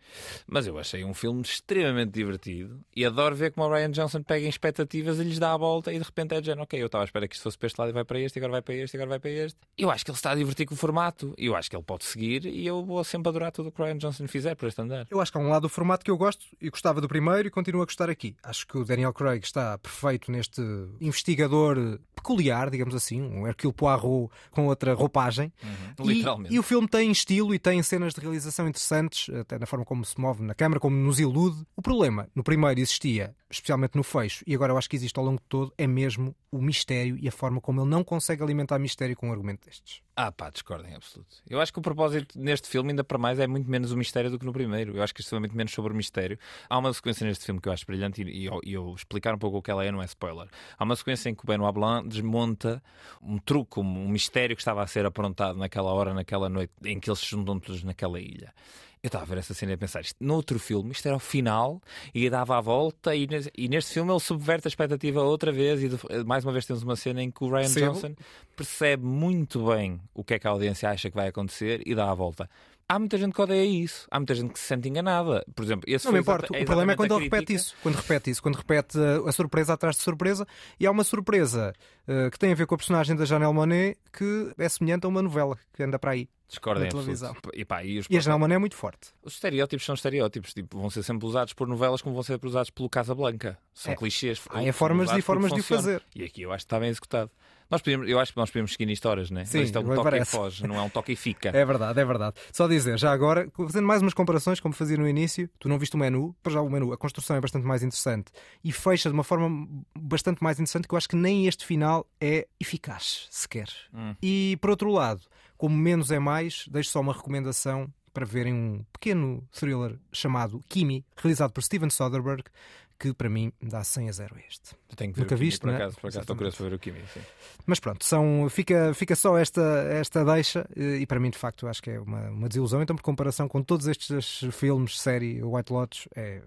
mas eu achei um filme extremamente divertido e adoro ver como o Ryan Johnson pega em expectativas e lhes dá a volta e de repente é de género, ok, eu estava à espera que isto fosse para este lado e vai para este, e agora vai para este, e agora vai para este. Eu acho que ele está a divertir com o formato, eu acho que ele pode seguir e eu vou sempre adorar tudo o que o Ryan Johnson fizer por este andar. Eu acho que há um lado do formato que eu gosto e gostava do primeiro e continuo a gostar aqui. Acho que o Daniel Craig está perfeito neste investigador peculiar, digamos assim, um Hercule Poirot com outra roupagem. Uhum. E- Literalmente. E, o filme tem estilo e tem cenas de realização interessantes, até na forma como se move na câmara, como nos ilude. O problema, no primeiro existia, especialmente no fecho, e agora eu acho que existe ao longo de todo, é mesmo o mistério e a forma como ele não consegue alimentar mistério com um argumento destes. Ah pá, discordo em absoluto. Eu acho que o propósito neste filme, ainda para mais, é muito menos o mistério do que no primeiro. Eu acho que isto é muito menos sobre o mistério. Há uma sequência neste filme que eu acho brilhante e, e e eu explicar um pouco o que ela é, não é spoiler. Há uma sequência em que o Benoit Blanc desmonta um truque, um, um mistério que estava a ser aprontado naquela hora, naquela noite, em que eles se juntam todos naquela ilha. Eu estava a ver essa cena e a pensar, isto, no outro filme, isto era o final e dava a volta, e, e neste filme ele subverte a expectativa outra vez. E de- mais uma vez temos uma cena em que o Ryan Percebo. Johnson percebe muito bem o que é que a audiência acha que vai acontecer e dá a volta. Há muita gente que odeia isso, há muita gente que se sente enganada. Por exemplo, esse Não me importa. exata- o problema é quando ele repete isso. Quando repete isso. Quando repete uh, a surpresa atrás de surpresa. E há uma surpresa uh, que tem a ver com a personagem da Janelle Monet que é semelhante a uma novela que anda para aí. Discordo na em televisão. E, pá, e os E a é muito forte. Os estereótipos são estereótipos, tipo, vão ser sempre usados por novelas como vão ser usados pelo Casablanca. São É. clichês. Há formas e formas de o fazer. E aqui eu acho que está bem executado. Nós podemos, eu acho que nós podemos seguir nisto horas, né? Sim, Mas isto é um toque parece. e foge, não é um toque e fica. É verdade, é verdade. Só dizer, já agora, fazendo mais umas comparações, como fazia no início, tu não viste o menu, para já o menu, a construção é bastante mais interessante e fecha de uma forma bastante mais interessante que eu acho que nem este final é eficaz, sequer. Hum. E por outro lado, como menos é mais, deixo só uma recomendação para verem um pequeno thriller chamado Kimi, realizado por Steven Soderbergh, que para mim dá 100 a 0 a este. Tenho que ver Nunca o Kimi, viste, por é? acaso, por acaso estou curioso para ver o Kimi. Sim. Mas pronto, são, fica, fica só esta, esta deixa, eh, e para mim, de facto, acho que é uma, uma desilusão. Então, por comparação com todos estes filmes, série White Lotus, é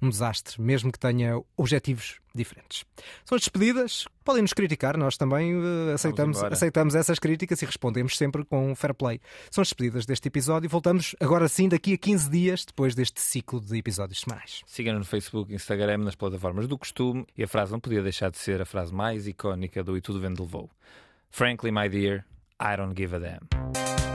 um desastre, mesmo que tenha objetivos diferentes. São as despedidas, podem nos criticar, nós também eh, aceitamos, aceitamos essas críticas e respondemos sempre com fair play. São as despedidas deste episódio e voltamos agora sim daqui a 15 dias, depois deste ciclo de episódios semanais. Siga-nos no Facebook, Instagram, nas plataformas do costume. E a frase não podia deixar de ser a frase mais icónica do E Tudo Vento Levou. Frankly, my dear, I don't give a damn.